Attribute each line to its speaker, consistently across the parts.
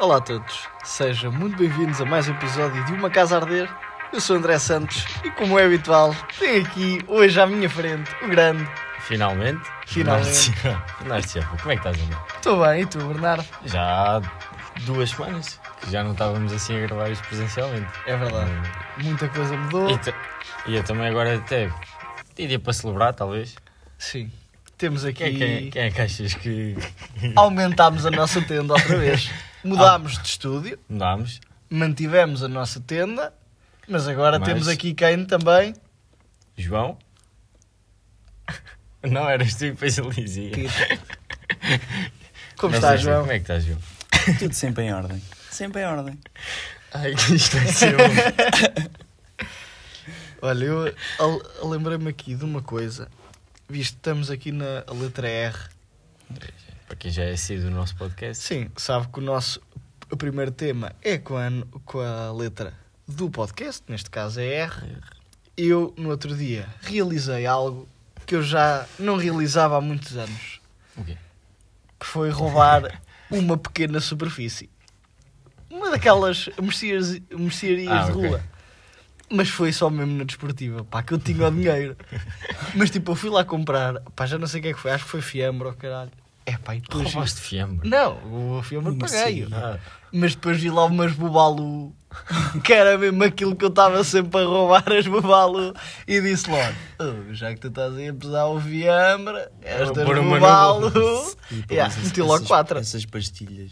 Speaker 1: Olá a todos, sejam muito bem-vindos a mais um episódio de Uma Casa a Arder. Eu sou André Santos e, como é habitual, tenho aqui hoje à minha frente o grande.
Speaker 2: Finalmente.
Speaker 1: Finalmente.
Speaker 2: Silva, como é que estás, André?
Speaker 1: Estou bem, e tu, Bernardo?
Speaker 2: Já há duas semanas que já não estávamos assim a gravar isto presencialmente.
Speaker 1: É verdade, muita coisa mudou.
Speaker 2: E, e eu também agora até iria para celebrar, talvez.
Speaker 1: Sim, temos aqui.
Speaker 2: Quem, quem, quem é que achas que
Speaker 1: Aumentámos a nossa tenda outra vez. Mudámos de estúdio,
Speaker 2: mudámos?
Speaker 1: mantivemos a nossa tenda, mas agora
Speaker 2: Mas-
Speaker 1: temos aqui quem também?
Speaker 2: João? Não, eras tu que depois ele dizia.
Speaker 1: Como
Speaker 2: Não
Speaker 1: está, João?
Speaker 2: Como é que estás, João?
Speaker 3: Tudo sempre em ordem. Sempre em ordem.
Speaker 2: Ai, que isto vai ser um...
Speaker 1: Olha, eu al- lembrei-me aqui de uma coisa. Visto que estamos aqui na letra R.
Speaker 2: Para quem já é sido o nosso podcast.
Speaker 1: Sim, sabe que o nosso o primeiro tema é com a, com a letra do podcast, neste caso é R. Eu, no outro dia, realizei algo que eu já não realizava há muitos anos,
Speaker 2: O quê?
Speaker 1: que foi roubar uma pequena superfície. Uma daquelas mercearias, mercearias
Speaker 2: Ah,
Speaker 1: de
Speaker 2: ok.
Speaker 1: rua. Mas foi só mesmo na desportiva, pá, que eu tinha o dinheiro. Mas tipo, eu fui lá comprar, pá, já não sei o que é que foi, acho que foi fiambre ou caralho. É pá, e depois...
Speaker 2: Roubaste fiambre?
Speaker 1: Não, o fiambre paguei.
Speaker 3: mercearia.
Speaker 2: Ah,
Speaker 1: Mas depois vi lá umas bubalu, que era mesmo aquilo que eu estava sempre a roubar as bubalu, e disse logo: "Oh, já que tu estás aí a pesar o fiambre, estas
Speaker 2: pôr uma no
Speaker 1: bubalu.
Speaker 2: bolso."
Speaker 3: E depois
Speaker 1: Yeah,
Speaker 3: essas-
Speaker 1: meti logo
Speaker 3: essas-
Speaker 1: quatro.
Speaker 3: Essas pastilhas.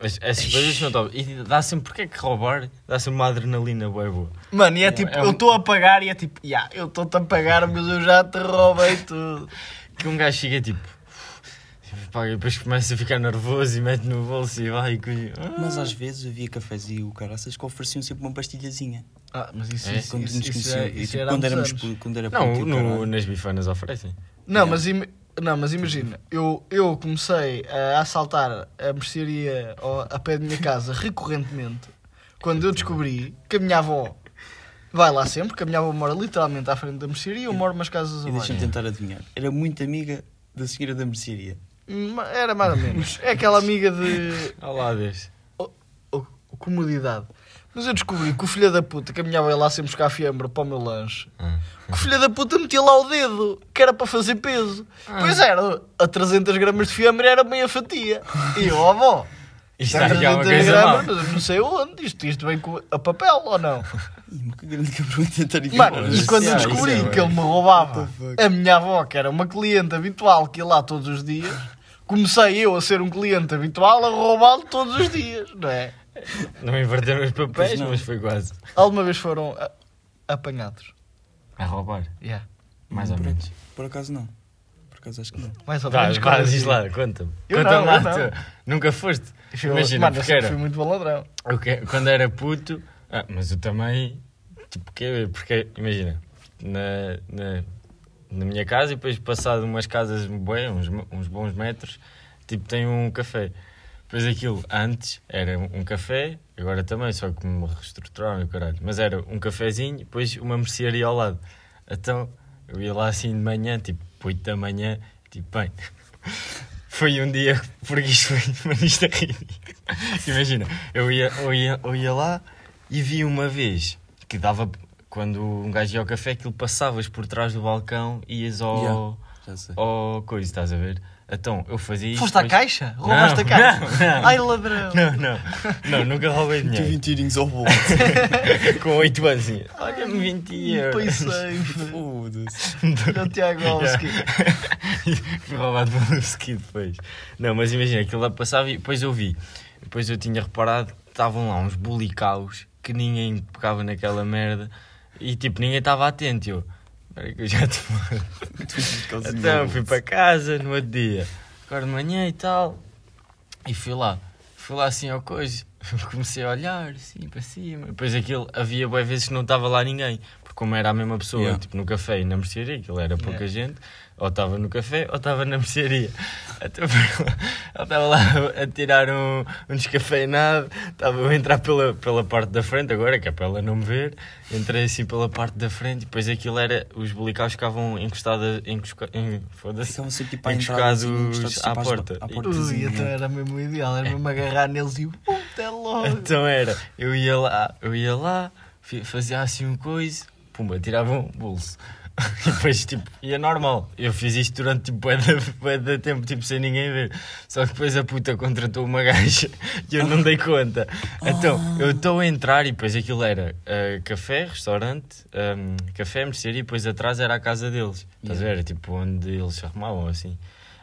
Speaker 2: Mas essas coisas não estão. E dá sempre. Porquê é que roubar? Dá sempre uma adrenalina boa boa.
Speaker 1: Mano, e é
Speaker 2: É-
Speaker 1: tipo:
Speaker 2: é um-
Speaker 1: eu estou a pagar, e é tipo: yeah, eu estou-te a pagar, mas eu já te roubei tudo.
Speaker 2: Que um gajo chega tipo. Pá, e depois começa a ficar nervoso e mete no bolso e vai. e Ah.
Speaker 3: Mas às vezes havia cafés e o caraças que ofereciam sempre uma pastilhazinha.
Speaker 1: Ah, mas isso,
Speaker 2: É?
Speaker 1: isso,
Speaker 3: Quando
Speaker 1: isso,
Speaker 3: nos
Speaker 1: isso,
Speaker 3: conheciam.
Speaker 1: é-
Speaker 3: E,
Speaker 1: isso
Speaker 3: tipo,
Speaker 1: era
Speaker 3: quando, éramos, quando era
Speaker 2: Não,
Speaker 3: puto e
Speaker 2: no- nas bifanas oferecem.
Speaker 1: Não, mas, im- não, mas imagina, eu, eu comecei a assaltar a mercearia ao- a pé de minha casa recorrentemente quando eu descobri que a minha avó vai lá sempre, que a minha avó mora literalmente à frente da mercearia e eu moro umas casas
Speaker 3: E
Speaker 1: abaixo.
Speaker 3: deixa-me tentar adivinhar. Era muito amiga da senhora da mercearia.
Speaker 1: Hum, Era mais ou menos. É aquela amiga de
Speaker 2: Olá, Deus.
Speaker 1: oh, oh, comodidade. Mas eu descobri que o filho da puta, que a minha avó ia lá sempre buscar fiambre para o meu lanche,
Speaker 2: Ah.
Speaker 1: que o filho da puta metia lá o dedo, que era para fazer peso. Pois era, a 300 gramas de fiambre era meia fatia. E eu, ó avó,
Speaker 2: Isto
Speaker 1: Está
Speaker 2: aqui há uma
Speaker 1: 300
Speaker 2: coisa
Speaker 1: gramas, não sei onde. Isto, isto vem com a papel ou não?
Speaker 3: Ih, mas que grande cabrão a tentar adivinhar.
Speaker 1: Mano, e quando eu
Speaker 2: é-
Speaker 1: descobri
Speaker 2: é
Speaker 1: que ele me roubava a minha avó, que era uma cliente habitual que ia lá todos os dias, comecei eu a ser um cliente habitual a roubá-lo todos os dias, não é?
Speaker 2: Não inverteram os papéis, mas foi quase.
Speaker 1: Alguma vez foram a- apanhados?
Speaker 2: A roubar.
Speaker 1: Yeah.
Speaker 2: Mais ou
Speaker 3: por,
Speaker 2: menos.
Speaker 3: Por acaso não. Por acaso acho que não.
Speaker 1: Mais ou
Speaker 2: Vá,
Speaker 1: menos.
Speaker 2: vá, diz
Speaker 1: assim?
Speaker 2: lá, conta-me.
Speaker 1: Eu
Speaker 2: Conta-me lá,
Speaker 1: não.
Speaker 2: tu. Nunca foste.
Speaker 1: Eu-
Speaker 2: Imagina,
Speaker 1: Mano, eu
Speaker 2: porque
Speaker 1: sempre
Speaker 2: era.
Speaker 1: fui muito bom ladrão.
Speaker 2: Eu que- quando era puto, ah, mas eu também, tipo, que, porque, imagina, na, na, na minha casa e depois passado umas casas bem, uns, uns bons metros, tipo, tem um café. Depois aquilo, antes, era um café, agora também, só que me reestruturaram o caralho, mas era um cafezinho, depois uma mercearia ao lado. Então, eu ia lá assim de manhã, tipo, 8 da manhã, tipo, bem... Foi um dia, porque isto foi, mas isto é. Imagina, eu ia, eu, ia, eu ia lá e vi uma vez que dava, quando um gajo ia ao café, aquilo passavas por trás do balcão e ias ao,
Speaker 3: Yeah.
Speaker 2: Ao coisa, estás a ver? Então, eu fazia isto.
Speaker 1: Foste à
Speaker 2: depois-
Speaker 1: caixa? Roubaste a
Speaker 2: Não,
Speaker 1: caixa?
Speaker 2: não, não.
Speaker 1: Ai, ladrão.
Speaker 2: Não, não, não, nunca roubei
Speaker 3: Tu
Speaker 2: dinheiro.
Speaker 3: 20 tirinhos ao bolso.
Speaker 2: Com 8 anos, assim, olha-me 20 euros.
Speaker 1: Pensei,
Speaker 3: Foda-se.
Speaker 1: olha o Tiagovski.
Speaker 2: Fui roubado pelo ski depois. Não, mas imagina, aquilo lá passava e depois eu vi. Depois eu tinha reparado que estavam lá uns bulicaus que ninguém pegava naquela merda e tipo, ninguém estava atento. Eu, que eu já te. Então fui para casa no outro dia, agora de manhã e tal, e fui lá. Fui lá assim ao coisa, comecei a olhar assim para cima. Depois aquilo, havia boas vezes que não estava lá ninguém, porque como era a mesma pessoa,
Speaker 3: Yeah.
Speaker 2: tipo no café e na mercearia, aquilo era pouca
Speaker 1: Yeah.
Speaker 2: gente, ou estava no café ou estava na mercearia. Ele estava lá a tirar um, um descafeinado, estava a entrar pela, pela parte da frente, agora que é para ela não me ver, entrei assim pela parte da frente e depois aquilo era, os bolicaus ficavam encostados, encosca, em, foda-se,
Speaker 3: sempre tipo à
Speaker 2: encostados
Speaker 3: assim,
Speaker 2: à
Speaker 3: tipo, às-
Speaker 2: porta.
Speaker 3: À
Speaker 1: Ui,
Speaker 3: portazinha.
Speaker 1: então era mesmo o ideal, era mesmo agarrar neles e. Até logo.
Speaker 2: Então era, eu ia lá, eu ia lá, fazia assim um coisa, pumba, tirava um bolso. E depois, tipo, ia normal. Eu fiz isto durante, tipo, bué de, tempo, tipo, sem ninguém ver. Só que depois a puta contratou uma gaja e eu não dei conta. Então, eu estou a entrar e depois aquilo era ah, café, restaurante, ahm, café, mercearia e depois atrás era a casa deles. Estás a ver? Era, Tipo, onde eles se arrumavam, assim.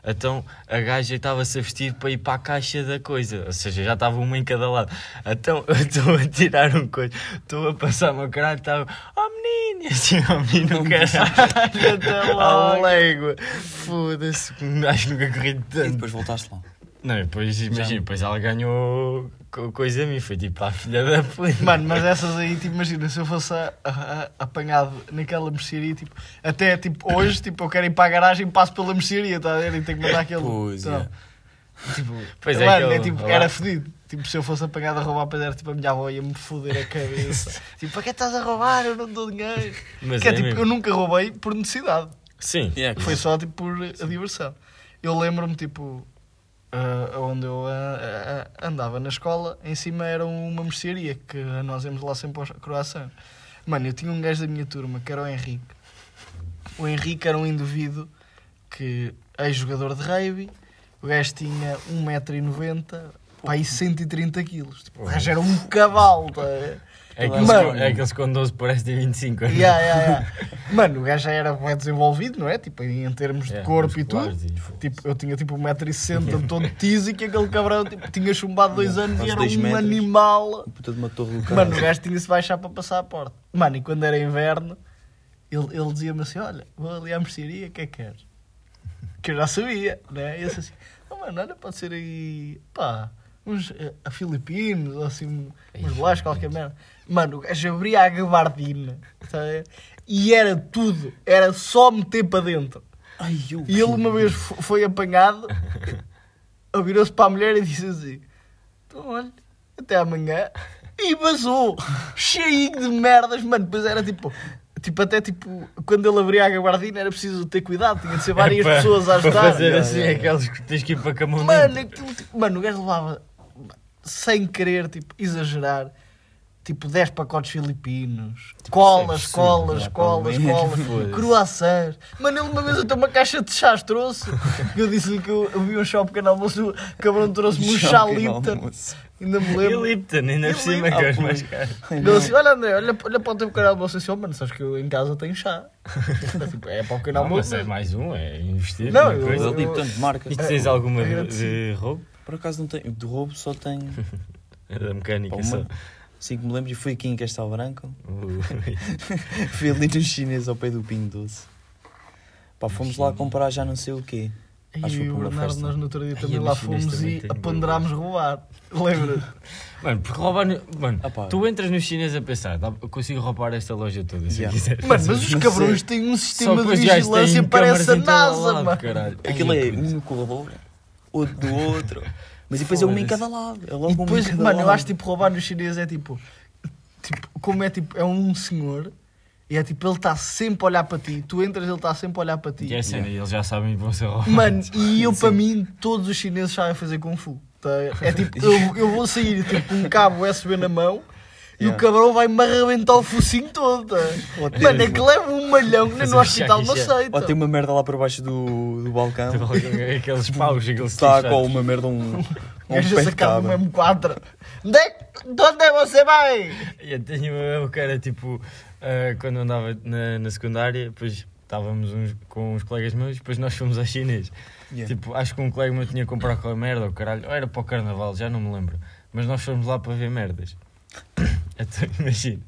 Speaker 2: Então a gaja estava-se a vestir para ir para a caixa da coisa, ou seja, já estava uma em cada lado. Então eu estou a tirar um coisa, estou a passar o meu caralho, estava, oh menino, e assim, oh menino, caralho,
Speaker 1: Até logo.
Speaker 2: légua, foda-se, acho que nunca corri
Speaker 3: E
Speaker 2: tanto.
Speaker 3: depois voltaste lá.
Speaker 2: Não, e depois, imagina, depois ela ganhou co- coisa a mim, foi tipo a filha da puta.
Speaker 1: Mano, mas essas aí, tipo, imagina, se eu fosse a- a- a- apanhado naquela mercearia, tipo, até tipo, hoje, tipo, eu quero ir para a garagem e passo pela mercearia, tá a ver? E tenho que mandar aquele.
Speaker 3: Pois,
Speaker 1: Então,
Speaker 3: é.
Speaker 1: Tipo,
Speaker 2: Pois é,
Speaker 1: mano,
Speaker 2: aquele-
Speaker 1: é, tipo, era fedido. Tipo, se eu fosse apanhado a roubar, era tipo a minha avó ia-me foder a cabeça. tipo, para que estás a roubar? Eu não dou dinheiro.
Speaker 2: Mas
Speaker 1: que é,
Speaker 2: é
Speaker 1: tipo,
Speaker 2: mesmo.
Speaker 1: eu nunca roubei por necessidade.
Speaker 2: Sim,
Speaker 3: Yeah,
Speaker 1: Foi só tipo por a diversão. Eu lembro-me, tipo, ah, onde eu ah, andava na escola, em cima era uma mercearia que nós íamos lá sempre aos croissants. Mano, eu tinha um gajo da minha turma que era o Henrique. O Henrique era um indivíduo que ex-jogador de rugby. O gajo tinha 1,90m, pá, e 130 kg. Tipo, o gajo era um cavalo, tá? A
Speaker 2: é
Speaker 1: Mano.
Speaker 2: aqueles, com- é aqueles com 12 parece ter 25.
Speaker 1: Yeah, yeah, yeah. Mano, o gajo já era bem desenvolvido, não é? Tipo, em termos de
Speaker 2: É,
Speaker 1: corpo e tudo.
Speaker 2: e-
Speaker 1: Tipo, eu tinha tipo 1,60m todo tísico e aquele cabrão tipo, tinha chumbado dois anos
Speaker 3: Quase
Speaker 1: e era um
Speaker 3: metros.
Speaker 1: animal.
Speaker 3: Puta de uma torre do.
Speaker 1: Mano, o gajo tinha-se baixar para passar a porta. Mano, e quando era inverno, ele, ele dizia-me assim: Olha, vou ali à mercearia, o que é que queres? Que eu já sabia, né? E eu disse assim: Oh, mano, olha, pode ser aí, pá, uns eh, a filipinos, ou assim, uns bolachos, qualquer merda. Mano, o gajo abria a gabardina, tá a ver? E era tudo, era só meter para dentro.
Speaker 3: Ai, eu...
Speaker 1: E ele uma vez fo- foi apanhado, virou-se para a mulher e disse assim: Então, olha, até amanhã. E vazou, cheio de merdas, mano. Depois era tipo, tipo, até tipo, quando ele abria a gabardina era preciso ter cuidado, tinha de ser várias
Speaker 2: É para-
Speaker 1: pessoas a
Speaker 2: Para
Speaker 1: ajudar.
Speaker 2: fazer
Speaker 3: Yeah,
Speaker 2: assim, aqueles que tens que ir para camão
Speaker 1: Mano, aquilo, tipo, mano, o gajo levava, sem querer, tipo, exagerar, tipo 10 pacotes filipinos, colas,
Speaker 2: é
Speaker 1: colas,
Speaker 3: absurdo,
Speaker 1: colas,
Speaker 3: já,
Speaker 1: colas,
Speaker 2: foda-se.
Speaker 1: croissants. Mano, ele uma vez até uma caixa de chás trouxe. que eu disse-lhe que eu, eu vi um show pequeno almoço, o cabrão trouxe-me um chá Lipton. Ainda me
Speaker 2: E
Speaker 1: lembro.
Speaker 2: Lipton, ainda
Speaker 1: E
Speaker 2: por cima,
Speaker 1: Lipton.
Speaker 2: que é os
Speaker 3: Ah,
Speaker 2: mais caros.
Speaker 1: Ele assim, olha André, olha, olha para o teu pequeno almoço assim, oh, mano, sabes que eu em casa tenho chá. Tipo, é para o
Speaker 2: Não, mas é mais um, é investir.
Speaker 1: Não, eu-
Speaker 2: coisa.
Speaker 3: Ele tem tanto marca.
Speaker 2: E tu tens alguma de, de roubo?
Speaker 3: Por acaso não tenho. De roubo só tenho.
Speaker 2: É da mecânica só.
Speaker 3: Assim que me lembro, e fui aqui em Castelo Branco.
Speaker 2: Ui.
Speaker 3: Fui ali no chinês ao pé do Pinho Doce. Pá, fomos lá comprar já não sei o quê. Acho que foi
Speaker 1: E
Speaker 3: para
Speaker 1: o
Speaker 3: uma
Speaker 1: Bernardo,
Speaker 3: festa.
Speaker 1: nós no outro dia também lá fomos
Speaker 2: também
Speaker 1: e
Speaker 2: tenho
Speaker 1: aponderámos roubar. Lembra?
Speaker 2: Mano, porque roubar. no- Mano,
Speaker 3: Ah, pá.
Speaker 2: tu entras no chinês a pensar, consigo roubar esta loja toda se
Speaker 3: Yeah.
Speaker 2: eu quiser.
Speaker 1: Mano, mas os cabrões
Speaker 3: sei.
Speaker 1: têm um sistema de vigilância
Speaker 2: têm
Speaker 1: parece a
Speaker 2: câmaras em todo
Speaker 1: NASA,
Speaker 2: lado,
Speaker 1: mano.
Speaker 2: caralho.
Speaker 3: Aquilo
Speaker 2: Ai,
Speaker 3: é um no corredor, outro do outro. Mas depois é uma em cada lado. É logo
Speaker 1: E
Speaker 3: uma
Speaker 1: depois,
Speaker 3: em cada
Speaker 1: mano, eu
Speaker 3: lado.
Speaker 1: acho tipo roubar no chinês é tipo, tipo, como é tipo, é um senhor e é tipo, ele está sempre a olhar para ti, tu entras, ele está sempre a olhar para ti.
Speaker 2: E é cena, eles já sabem que vão ser roubados.
Speaker 1: Mano, e eu
Speaker 3: Sim.
Speaker 1: para mim, todos os chineses sabem fazer Kung Fu. tá? É tipo, eu, eu vou sair tipo, com um cabo USB na mão e o cabrão vai-me arrebentar o focinho todo. Mano, é que leva um malhão que nem no hospital
Speaker 2: Chan.
Speaker 1: aceita.
Speaker 3: Ou tem uma merda lá por baixo do, do balcão.
Speaker 2: Aqueles paus, aqueles
Speaker 3: Está com uma merda, um, um
Speaker 1: Gajo
Speaker 3: pé
Speaker 1: a
Speaker 3: de
Speaker 1: sacar do
Speaker 3: cabra.
Speaker 1: mesmo 4. Onde é, que- de onde é você vai?
Speaker 2: Eu tenho o que era tipo, ah, quando andava na, na secundária, depois estávamos uns- com uns colegas meus, depois nós fomos ao chinês.
Speaker 3: Yeah.
Speaker 2: Tipo, acho que um colega meu tinha que comprar aquela merda, ou caralho, ou era para o carnaval, já não me lembro. Mas nós fomos lá para ver merdas. Então, imagina.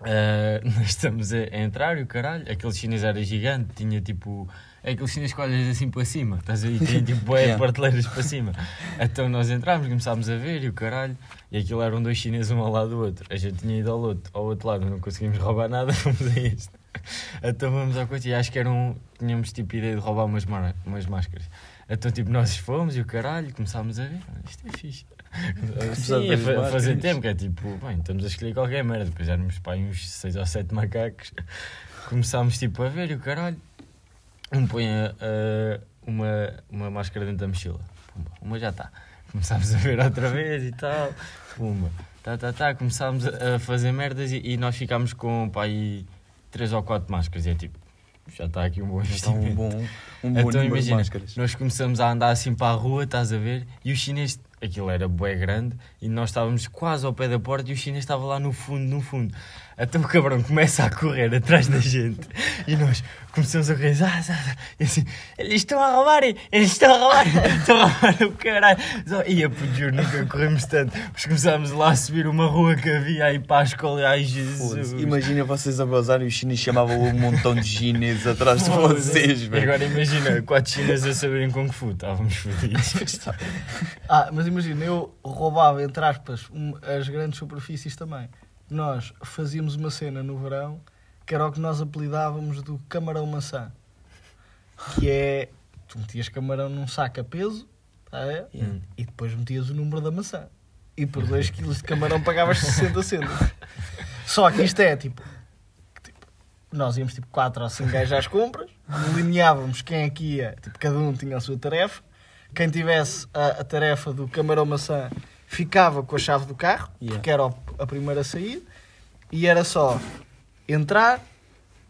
Speaker 2: Ah, nós estamos a, a entrar e o caralho, aquele chinês era gigante, tinha tipo. É aquele chinês que olhas assim para cima, estás a ver? Tinha tipo
Speaker 3: Yeah.
Speaker 2: prateleiras para cima. Então nós entramos, começámos a ver e o caralho, e aquilo eram dois chineses um ao lado do outro. A gente tinha ido ao outro, ao outro lado, não conseguimos roubar nada, fomos a este. Então vamos à coisa e acho que eram. Tínhamos tipo ideia de roubar umas, mar- umas máscaras. Então tipo nós fomos e o caralho, começámos a ver, "Ah, isto é fixe. Sim, a, fa- fazer tempo, que é tipo, bem, estamos a escolher qualquer merda. Depois éramos aí uns 6 ou 7 macacos. Começámos tipo a ver e o caralho. Um põe a- a- uma, uma máscara dentro da mochila. Pumba, Uma já está. começámos a ver outra vez e tal. Pumba. Tá, tá, tá. Começámos a a fazer merdas e, e nós ficámos com pá, aí três ou quatro máscaras. E é tipo, já está aqui um bom
Speaker 3: Já está um
Speaker 2: investimento.
Speaker 3: bom, um bom
Speaker 2: Então
Speaker 3: número de
Speaker 2: imagina,
Speaker 3: máscaras.
Speaker 2: nós começamos a andar assim para a rua, estás a ver? E o chinês, aquilo era bué grande, e nós estávamos quase ao pé da porta e o chinês estava lá no fundo, no fundo. Até o cabrão começa a correr atrás da gente e nós começamos a correr, ah, ah, ah, e assim, eles estão a roubar, eles estão a roubar, estão a roubar o caralho. Ia, puto, juro, nunca corremos tanto, mas começámos lá a subir uma rua que havia aí para a escola, ai Jesus.
Speaker 3: Imagina vocês a bazar e os chineses chamavam um montão de chineses atrás de vocês,
Speaker 2: E
Speaker 3: velho.
Speaker 2: agora imagina, quatro chineses a saberem Kung Fu, estávamos fodidos.
Speaker 1: Ah, mas imagina, eu roubava, entre aspas, um- as grandes superfícies também. Nós fazíamos uma cena no verão que era o que nós apelidávamos do camarão maçã. Que é, tu metias camarão num saco a peso, tá?
Speaker 3: Yeah.
Speaker 1: e depois metias o número da maçã. E por 2 kg de camarão pagavas 60 cêntimos. Só que isto é tipo, tipo, Nós íamos tipo 4 ou 5 gajos às compras, delineávamos quem é que ia, tipo, cada um tinha a sua tarefa. Quem tivesse a, a tarefa do camarão maçã ficava com a chave do carro,
Speaker 3: Yeah.
Speaker 1: porque era a primeira a sair, e era só entrar,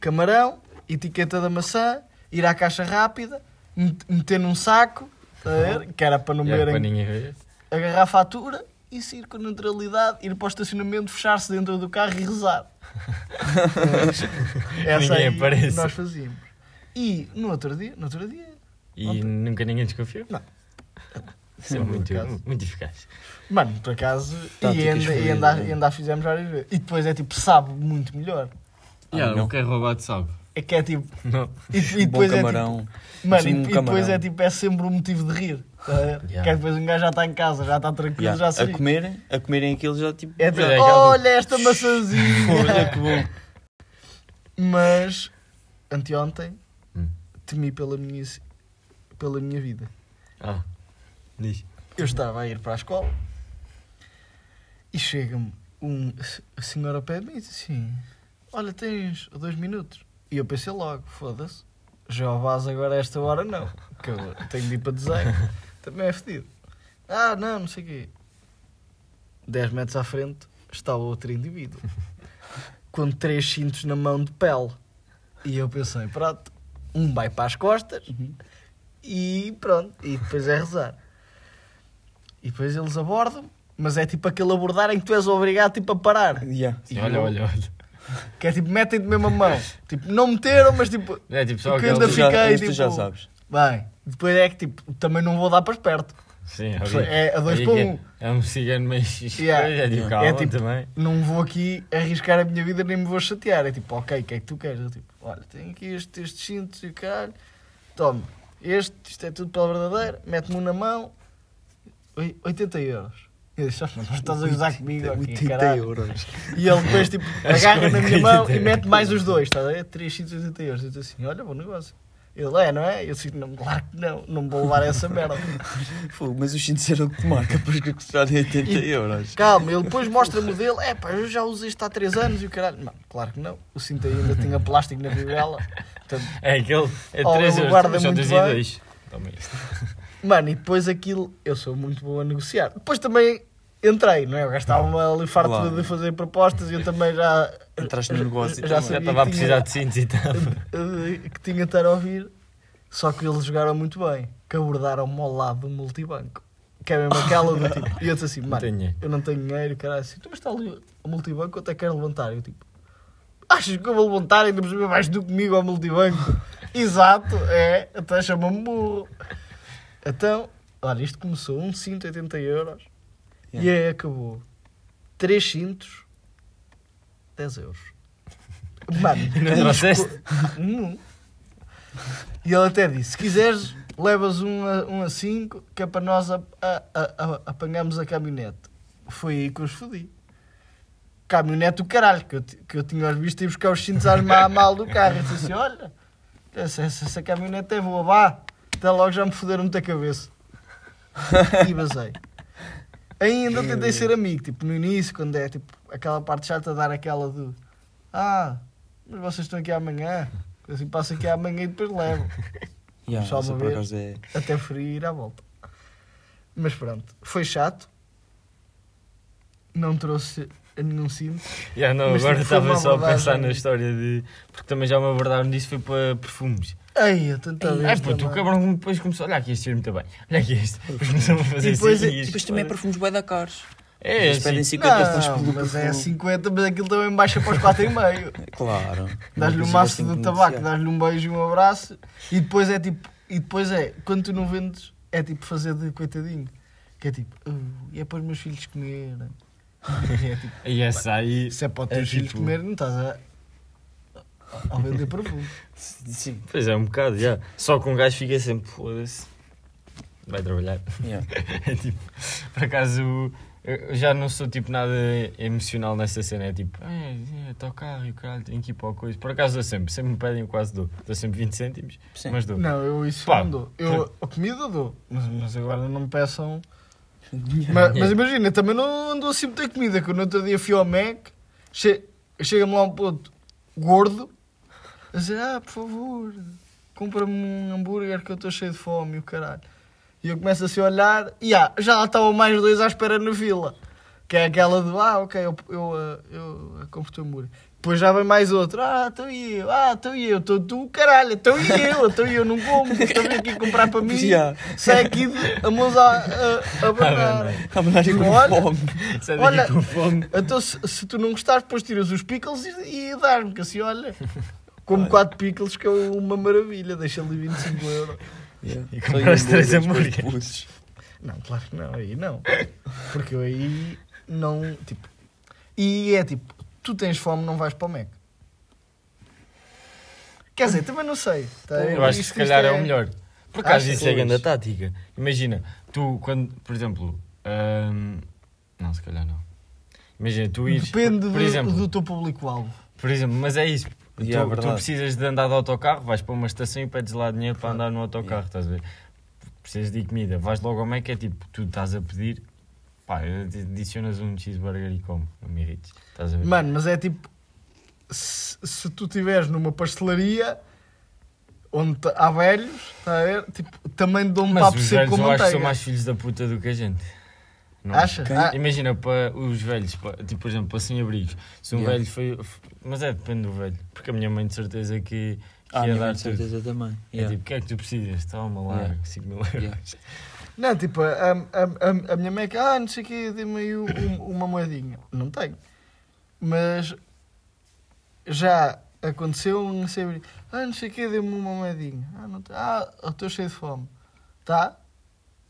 Speaker 1: camarão, etiqueta da maçã, ir à caixa rápida, met- meter num saco, tá ver? que era para não
Speaker 2: Yeah,
Speaker 1: verem a fatura e sair com neutralidade, ir para o estacionamento, fechar-se dentro do carro e rezar. Essa
Speaker 2: Ninguém
Speaker 1: aí
Speaker 2: aparece.
Speaker 1: nós fazíamos. E no outro dia, no outro dia,
Speaker 2: E
Speaker 1: Ontem.
Speaker 2: nunca ninguém desconfiou?
Speaker 1: Não.
Speaker 2: Isso é
Speaker 1: Por
Speaker 2: muito, muito eficaz.
Speaker 1: mano, por acaso,
Speaker 3: Táticas
Speaker 1: e ainda, e, ainda, e ainda a fizemos várias vezes. E depois é tipo, sabe muito melhor.
Speaker 3: Ah,
Speaker 2: Yeah,
Speaker 3: não.
Speaker 2: o que é roubado sabe.
Speaker 1: É que é tipo,
Speaker 2: Não.
Speaker 1: e, e
Speaker 3: Um bom
Speaker 1: depois é tipo,
Speaker 3: camarão.
Speaker 1: mano, e,
Speaker 3: Um
Speaker 1: e depois
Speaker 3: camarão.
Speaker 1: é tipo, é sempre um motivo de rir. tá?
Speaker 2: Yeah.
Speaker 1: Que é depois um gajo já está em casa, já está tranquilo,
Speaker 3: Yeah.
Speaker 1: já se
Speaker 3: A
Speaker 1: ri.
Speaker 3: comerem, a comerem aquilo já tipo.
Speaker 1: É tipo,
Speaker 2: É
Speaker 1: olha esta maçãzinha.
Speaker 3: Olha que bom.
Speaker 1: Mas anteontem
Speaker 2: Hum.
Speaker 1: temi pela minha, pela minha vida.
Speaker 2: Ah, diz.
Speaker 1: Eu estava a ir para a escola e chega-me um a senhora ao pé de mim e diz assim: Olha, tens dois minutos. E eu pensei logo: foda-se, já vás agora a esta hora não, que eu tenho de ir para desenho, também é fedido. Ah, não, não sei o quê. Dez metros à frente está outro indivíduo com três cintos na mão de pele. E eu pensei: pronto, um vai para as costas
Speaker 3: Uhum.
Speaker 1: e pronto, e depois é rezar. E depois eles abordam, mas é tipo aquele abordar em que tu és obrigado tipo, a parar.
Speaker 3: Yeah.
Speaker 2: Sim,
Speaker 1: E
Speaker 2: olha,
Speaker 1: eu-
Speaker 2: olha, olha.
Speaker 1: Que é tipo, metem-te mesmo a mão. Tipo, não meteram, mas tipo,
Speaker 2: É tipo só
Speaker 1: que ainda
Speaker 3: Tu já,
Speaker 1: fiquei,
Speaker 3: mas tu
Speaker 1: tipo-
Speaker 3: já sabes.
Speaker 1: bem. Depois é que tipo, também não vou dar para perto.
Speaker 2: Sim,
Speaker 1: É a dois
Speaker 2: ali
Speaker 1: para
Speaker 2: que
Speaker 1: um.
Speaker 2: É um cigano meio.
Speaker 1: Yeah.
Speaker 2: É tipo, calma
Speaker 1: É tipo-
Speaker 2: também.
Speaker 1: Não vou aqui arriscar a minha vida nem me vou chatear. É tipo, ok, o que é que tu queres? Eu tipo, olha, tenho aqui este, estes cintos e o caralho. Toma, este, isto é tudo pela verdadeira. Mete-me um na mão. Oi, 80 euros. Eu disse, "Oh, mas estás a gozar comigo aqui,
Speaker 3: 80
Speaker 1: caralho.
Speaker 3: euros.
Speaker 1: E ele depois tipo, agarra na minha mão
Speaker 2: 80
Speaker 1: e mete mais os dois, está a ver? 380 euros. Eu disse assim, olha, bom negócio. Ele é, não é? Eu disse, não, claro que não, não vou levar essa merda.
Speaker 3: Fogo, mas os cintos eram o que te marca depois que custarem 80 euros.
Speaker 1: Calma, ele depois mostra-me o dele, é pá, eu já usei isto há 3 anos e o caralho. Não, claro que não. O cinto ainda tinha plástico na fivela. Portanto,
Speaker 2: É aquele. É
Speaker 1: Oh,
Speaker 2: 3
Speaker 1: ele
Speaker 2: euros.
Speaker 1: guarda muito
Speaker 2: 2 e
Speaker 1: bem.
Speaker 2: 2. Toma isto.
Speaker 1: Mano, e depois aquilo, eu sou muito bom a negociar. Depois também entrei, não é? Eu gastava-me ali farto
Speaker 3: Claro.
Speaker 1: de fazer propostas e eu também já.
Speaker 3: Entraste no negócio
Speaker 1: já.
Speaker 2: Já
Speaker 1: sabia
Speaker 2: estava a precisar de cintos e tal.
Speaker 1: eh, que tinha de estar a ouvir, só que eles jogaram muito bem, que abordaram-me ao lado do multibanco. Que é mesmo aquela do tipo. E eu disse assim, mano, eu não tenho dinheiro, caralho, assim, tu mas está ali o multibanco, eu até quero levantar. Eu tipo, achas que eu vou levantar ainda por cima vais tu comigo ao multibanco? Exato, é, até chama-me burro. Então, olha, isto começou, um cinto 80 euros, e aí acabou. Três cintos, 10 euros. Mano,
Speaker 2: Não trouxeste?
Speaker 1: Não. E ele até disse: se quiseres, levas um a, um a cinco, que é para nós a, a, a- a- apanharmos a caminhonete. Foi aí que eu os fodi. Caminhonete do caralho, que eu, que eu tinha os vistos e buscar os cintos a mal do carro. Eu disse assim: olha, essa, essa, essa caminhonete é boa, vá. Até logo já me foderam muita cabeça. E basei. Ainda tentei ser amigo, tipo, no início, quando é tipo aquela parte chata, dar aquela do Ah, mas vocês estão aqui amanhã. Assim passo aqui amanhã e depois levo.
Speaker 3: Yeah,
Speaker 1: Só uma vez.
Speaker 3: é.
Speaker 1: Até frio ir à volta. Mas pronto, foi chato. Não trouxe a nenhum.
Speaker 2: Já, não,
Speaker 1: Mas
Speaker 2: agora
Speaker 1: tipo,
Speaker 2: estava só a pensar na história de. Porque também já me abordaram disso, foi para perfumes.
Speaker 1: Ai, eu tanta
Speaker 2: É,
Speaker 1: vez.
Speaker 2: puto, o
Speaker 1: também.
Speaker 2: cabrão depois começou, olha aqui este cheiro muito bem, olha aqui este. Depois começou a fazer
Speaker 1: E depois
Speaker 2: assim.
Speaker 1: é-
Speaker 2: e
Speaker 3: E depois também é perfumes bué da caros.
Speaker 2: É,
Speaker 3: Eles pedem
Speaker 2: assim.
Speaker 3: 50 euros
Speaker 1: Não,
Speaker 3: pelo
Speaker 1: mas é
Speaker 3: perfume.
Speaker 1: 50, mas aquilo também baixa para os 4,5.
Speaker 3: Claro.
Speaker 1: Dás-lhe um maço de tabaco, dás-lhe um beijo e um abraço e depois é tipo, e depois é, quando tu não vendes, é tipo fazer de coitadinho. Que é tipo, "Uh, e é para os meus filhos comerem. É tipo,
Speaker 2: E essa aí.
Speaker 1: se é para os
Speaker 2: É
Speaker 1: teus filhos
Speaker 2: tipo-
Speaker 1: comerem, não estás a, a vender perfume.
Speaker 3: Sim.
Speaker 2: Pois é, um bocado, já. Só que um gajo fica sempre, foda-se. Vai trabalhar.
Speaker 3: Yeah.
Speaker 2: É tipo, por acaso, eu já não sou tipo nada emocional nessa cena. É tipo, é, é, está o carro e o caralho, tenho que ir para a coisa. Por acaso dou sempre, sempre me pedem, eu quase dou. Dou sempre 20 cêntimos,
Speaker 3: Sim.
Speaker 2: mas dou.
Speaker 1: Não, eu isso
Speaker 2: Pá,
Speaker 1: não dou. Eu, a comida dou, mas, mas agora não me peçam. Mas, mas imagina, também não andou assim muita comida, que eu no outro dia fui ao Mac, che- chega-me lá um ponto gordo, a dizer, ah, por favor, compra-me um hambúrguer que eu estou cheio de fome e o caralho. E eu começo assim a olhar, e ah, já lá estavam mais dois à espera na fila. Que é aquela do, ah, ok, eu, eu, ah, eu, eu compro o teu hambúrguer. Depois já vem mais outro, ah, estou eu, ah, estou eu, estou tu, caralho, estou eu, estou eu, não como, estou a aqui comprar para mim.
Speaker 3: Já.
Speaker 1: Sai aqui de a mãos a, a, a.
Speaker 3: A mandar com
Speaker 1: Olha.
Speaker 3: fome.
Speaker 2: Sai
Speaker 1: Olha-
Speaker 2: daqui com fome.
Speaker 1: Então, se, se tu não gostares, depois tiras os pickles e, e dás-me, que assim, olha, como 4 pickles, que é uma maravilha, deixa ali 25 euros.
Speaker 3: Yeah.
Speaker 2: E
Speaker 3: Só
Speaker 2: compraste três
Speaker 3: hambúrgueres.
Speaker 1: Não, claro que não, aí não. Porque eu aí não, tipo... E é tipo, tu tens fome, não vais para o Mac. Quer dizer, também não sei. tá?
Speaker 2: Eu acho que se calhar é
Speaker 1: isto
Speaker 2: o melhor. Por acaso isso é grande tática. Imagina, tu quando, por exemplo, hum, não, se calhar não. Imagina, tu ires,
Speaker 1: Depende
Speaker 2: por,
Speaker 1: do,
Speaker 2: por exemplo,
Speaker 1: do teu público-alvo.
Speaker 2: por exemplo, mas é isso. Tu,
Speaker 3: Yeah,
Speaker 2: tu
Speaker 3: verdade.
Speaker 2: precisas de andar de autocarro, vais para uma estação e pedes lá dinheiro para andar no autocarro, estás a ver? Precisas de comida, vais logo ao Mac, é tipo, tu estás a pedir, pá, adicionas um cheeseburger e come, não me irrites, estás a ver?
Speaker 1: Mano, mas é tipo. Se, se tu estiveres numa pastelaria onde há velhos, tá a ver? Tipo, também dão um
Speaker 2: Mas
Speaker 1: papo
Speaker 2: os
Speaker 1: seco
Speaker 2: velhos
Speaker 1: com
Speaker 2: eu acho que são
Speaker 1: manteiga.
Speaker 2: mais filhos da puta do que a gente. Não
Speaker 1: Acha?
Speaker 3: Quem?
Speaker 1: Ah,
Speaker 2: Imagina para os velhos, pa- tipo, por exemplo, para sem abrigos. Se um
Speaker 3: Yeah.
Speaker 2: velho foi. Mas é, depende do velho. Porque a minha mãe de certeza que, que
Speaker 3: Ah,
Speaker 2: ia
Speaker 3: minha
Speaker 2: dar tudo.
Speaker 3: certeza também.
Speaker 2: É
Speaker 3: Yeah.
Speaker 2: tipo, o que é que tu precisas? Toma lá,
Speaker 3: Yeah.
Speaker 2: 5 mil euros.
Speaker 3: Yeah.
Speaker 1: Não, tipo, a, a, a, a minha mãe é que, ah, não sei o quê, dê-me aí um- um- uma moedinha. Não tenho. Mas já aconteceu, não sei, ah, não sei o quê, dê-me uma moedinha. Ah, não tenho. Ah, eu estou cheio de fome. Tá?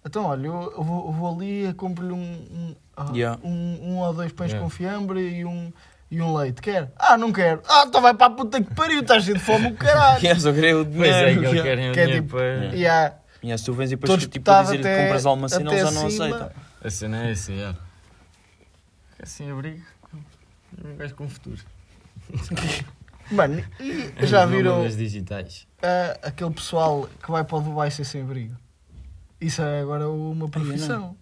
Speaker 1: Então, olha, eu, eu vou, eu vou ali e compro-lhe um, um, ah,
Speaker 3: Yeah.
Speaker 1: um, um ou dois pães
Speaker 2: Yeah.
Speaker 1: com fiambre e um, e um leite. Quer? Ah, não quero. Ah, então vai para a puta que pariu, estás cheio de fome, o caralho.
Speaker 3: Yeah, só queria o
Speaker 2: Pois é, que
Speaker 3: dinheiro.
Speaker 2: eles
Speaker 3: yeah.
Speaker 2: querem o
Speaker 1: é
Speaker 2: dinheiro
Speaker 1: tipo-
Speaker 2: para.
Speaker 3: Yeah.
Speaker 1: Yeah.
Speaker 3: Yeah, se tu vens e depois tipo, a
Speaker 1: espetado
Speaker 3: dizer que compras alguma cena, eles já não aceitam.
Speaker 2: A cena é essa, já. Assim, abrigo. Um gajo com futuro.
Speaker 1: Mano, e já viram
Speaker 2: digitais.
Speaker 1: ah, aquele pessoal que vai para o Dubai ser sem abrigo? Isso é agora uma profissão.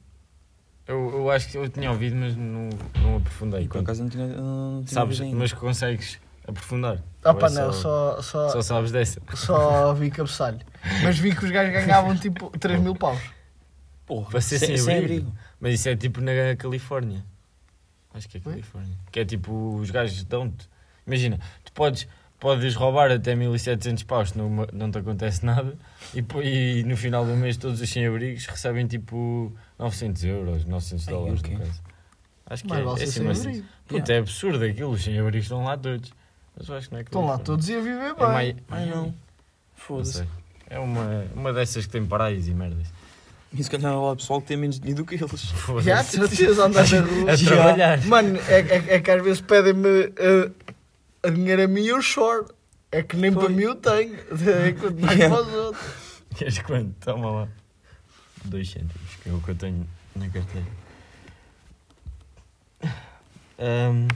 Speaker 2: Eu, eu acho que eu tinha ouvido, mas não, não aprofundei.
Speaker 3: Por acaso não tinha, não tinha
Speaker 2: Sabes,
Speaker 3: ainda.
Speaker 2: mas consegues aprofundar.
Speaker 1: Opa,
Speaker 2: Ou é
Speaker 1: não, só, só,
Speaker 2: Só
Speaker 1: só,
Speaker 2: sabes dessa.
Speaker 1: vi cabeçalho. Mas vi que os gajos ganhavam tipo 3 mil paus.
Speaker 3: Porra,
Speaker 2: Para ser
Speaker 3: sem,
Speaker 2: sem
Speaker 3: sem
Speaker 2: abrigo. Mas isso é tipo na Califórnia. Acho que é? Califórnia. Que é tipo, os gajos dão-te. Imagina, tu podes, podes roubar até 1700 paus, não, não te acontece nada. E, e no final do mês, todos os sem-abrigos recebem tipo 900 euros, 900
Speaker 3: Ai,
Speaker 2: dólares,
Speaker 3: o quê?
Speaker 2: no caso. Acho que
Speaker 1: Mas
Speaker 2: é. é assim, mas, puto, é absurdo aquilo, os sem-abrigos estão lá todos. Mas eu acho que não é
Speaker 1: Estão lá todos e a viver
Speaker 2: É
Speaker 1: bem.
Speaker 2: mai-
Speaker 3: Ai não. Foda-se.
Speaker 2: É uma, uma dessas que tem praias e merdas.
Speaker 3: E se calhar lá o pessoal que tem menos dinheiro do que eles.
Speaker 2: Foda-se.
Speaker 1: Já, de certeza, andar na rua.
Speaker 2: A trabalhar.
Speaker 1: Mano, é, é, é que às vezes pedem-me uh, a dinheiro a mim eu choro. É que nem
Speaker 3: Foi.
Speaker 1: para mim eu tenho. É quanto mais para os outros.
Speaker 2: Queres quanto? Toma lá. 2 cêntimos, que é o que eu tenho na carteira. Ahm,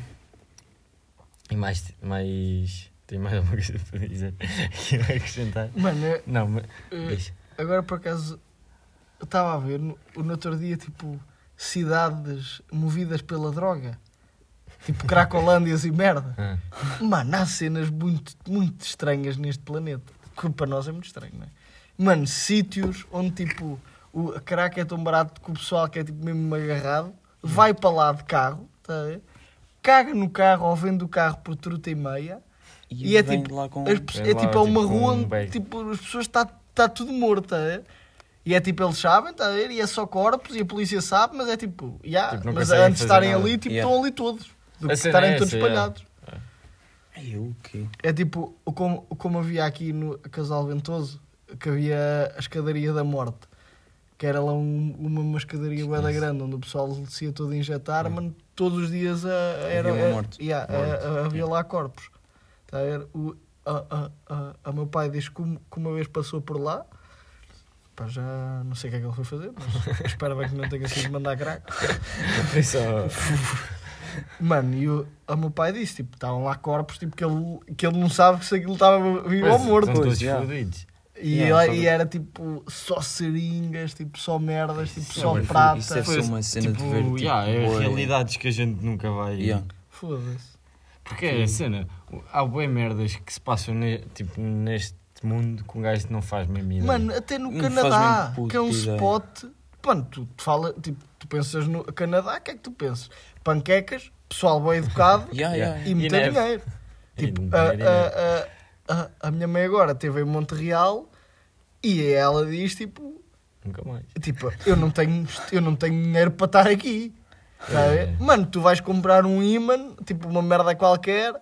Speaker 2: e mais, mais. Tenho mais alguma coisa para dizer que vai acrescentar?
Speaker 1: Mano, é,
Speaker 2: Não, mas. Deixa.
Speaker 1: agora por acaso eu estava a ver no, no outro dia tipo cidades movidas pela droga. Tipo Cracolândias e merda.
Speaker 2: Ah,
Speaker 1: Mano, há cenas muito, muito estranhas neste planeta. Que para nós é muito estranho, não é? Mano, sítios onde tipo o a crack é tão barato que o pessoal que é tipo mesmo agarrado vai para lá de carro, tá a ver? caga no carro ou vende o carro por truta e meia.
Speaker 3: E,
Speaker 1: E é tipo,
Speaker 3: lá com...
Speaker 1: As
Speaker 2: É
Speaker 1: é
Speaker 2: lá,
Speaker 1: tipo é uma
Speaker 2: tipo,
Speaker 1: rua
Speaker 2: um
Speaker 1: onde tipo, as pessoas está tá tudo morto, tá a ver? E é tipo, eles sabem, tá a ver? E é só corpos e a polícia sabe, mas é tipo, yeah,
Speaker 2: Tipo,
Speaker 1: mas antes de estarem
Speaker 2: nada.
Speaker 1: ali, tipo,
Speaker 3: Yeah.
Speaker 1: estão ali todos. Do
Speaker 2: A
Speaker 1: que estarem
Speaker 2: é
Speaker 1: todos
Speaker 2: essa,
Speaker 1: espalhados.
Speaker 3: Ai, o quê?
Speaker 1: É tipo, o como, o como havia aqui no Casal Ventoso, que havia a escadaria da morte, que era lá um- uma, uma escadaria bué da grande, onde o pessoal se ia todo injetar, mas todos os dias ah, era,
Speaker 3: uma
Speaker 1: era-
Speaker 3: morte.
Speaker 1: yeah,
Speaker 2: Morte.
Speaker 1: ah, ah, havia lá corpos. Tá a ver? O, a, a, a, a meu pai diz que, um- que uma vez passou por lá, pá, já não sei o que é que ele foi fazer, mas espero bem que não tenha sido mandar crack.
Speaker 2: Foi só-
Speaker 1: Mano, e o, a meu pai disse, tipo, estavam lá corpos, tipo, que ele, que ele não sabe se aquilo estava vivo ou morto.
Speaker 2: Estão todos fodidos.
Speaker 1: E,
Speaker 3: Yeah,
Speaker 1: e era tipo só seringas, tipo só merdas, tipo
Speaker 2: Isso é
Speaker 1: só
Speaker 2: bué
Speaker 1: prata.
Speaker 3: Isso deve ser uma cena
Speaker 2: tipo,
Speaker 3: de ver, tipo,
Speaker 2: yeah, é realidades que a gente nunca vai.
Speaker 3: Yeah.
Speaker 1: Foda-se.
Speaker 2: Porque é a cena, há bué merdas que se passam ne- tipo, neste mundo que um gajo não faz mesmo ideia.
Speaker 1: Mano, até no
Speaker 3: Não
Speaker 1: Canadá, que é um
Speaker 3: ideia.
Speaker 1: spot. Mano, tu, tu fala, tipo, tu pensas no Canadá, o que é que tu pensas? Panquecas, pessoal bem educado
Speaker 3: Yeah, yeah,
Speaker 1: e
Speaker 2: E
Speaker 1: muito dinheiro. Tipo, a, a, a, a, a minha mãe agora esteve em Montreal e ela diz tipo,
Speaker 2: Nunca mais.
Speaker 1: tipo, eu não tenho, eu não tenho dinheiro para estar aqui. Tá?
Speaker 2: É.
Speaker 1: Mano, tu vais comprar um imã, tipo uma merda qualquer,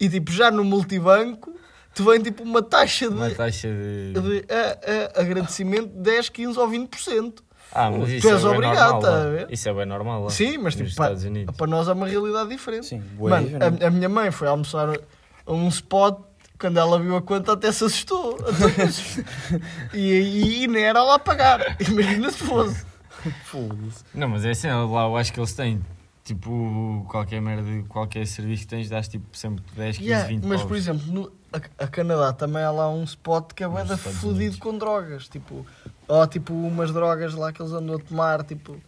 Speaker 1: e tipo já no multibanco te vem tipo uma taxa de,
Speaker 2: Uma taxa de.
Speaker 1: de a- a- agradecimento de 10, 15 ou 20%.
Speaker 2: Ah, mas
Speaker 1: Tu
Speaker 2: isso
Speaker 1: és
Speaker 2: é
Speaker 1: obrigado,
Speaker 2: normal.
Speaker 1: tá a
Speaker 2: lá.
Speaker 1: ver?
Speaker 2: Isso é bem normal lá.
Speaker 1: Sim, mas tipo, pa-
Speaker 2: Estados Unidos.
Speaker 1: para nós é uma realidade diferente.
Speaker 3: Sim, bué
Speaker 1: Mano, a, a minha mãe foi almoçar a um spot, quando ela viu a conta até se assustou. e aí nem era lá pagar. Imagina se fosse.
Speaker 2: Não, mas é assim, lá eu acho que eles têm. Tipo, qualquer merda, qualquer serviço que tens, dás tipo sempre 10, 15,
Speaker 1: Yeah,
Speaker 2: 20
Speaker 1: mas,
Speaker 2: paus.
Speaker 1: por exemplo, no, a, a Canadá também há lá um spot que é bué da fodido com drogas. Tipo, ou tipo umas drogas lá que eles andam a tomar, tipo,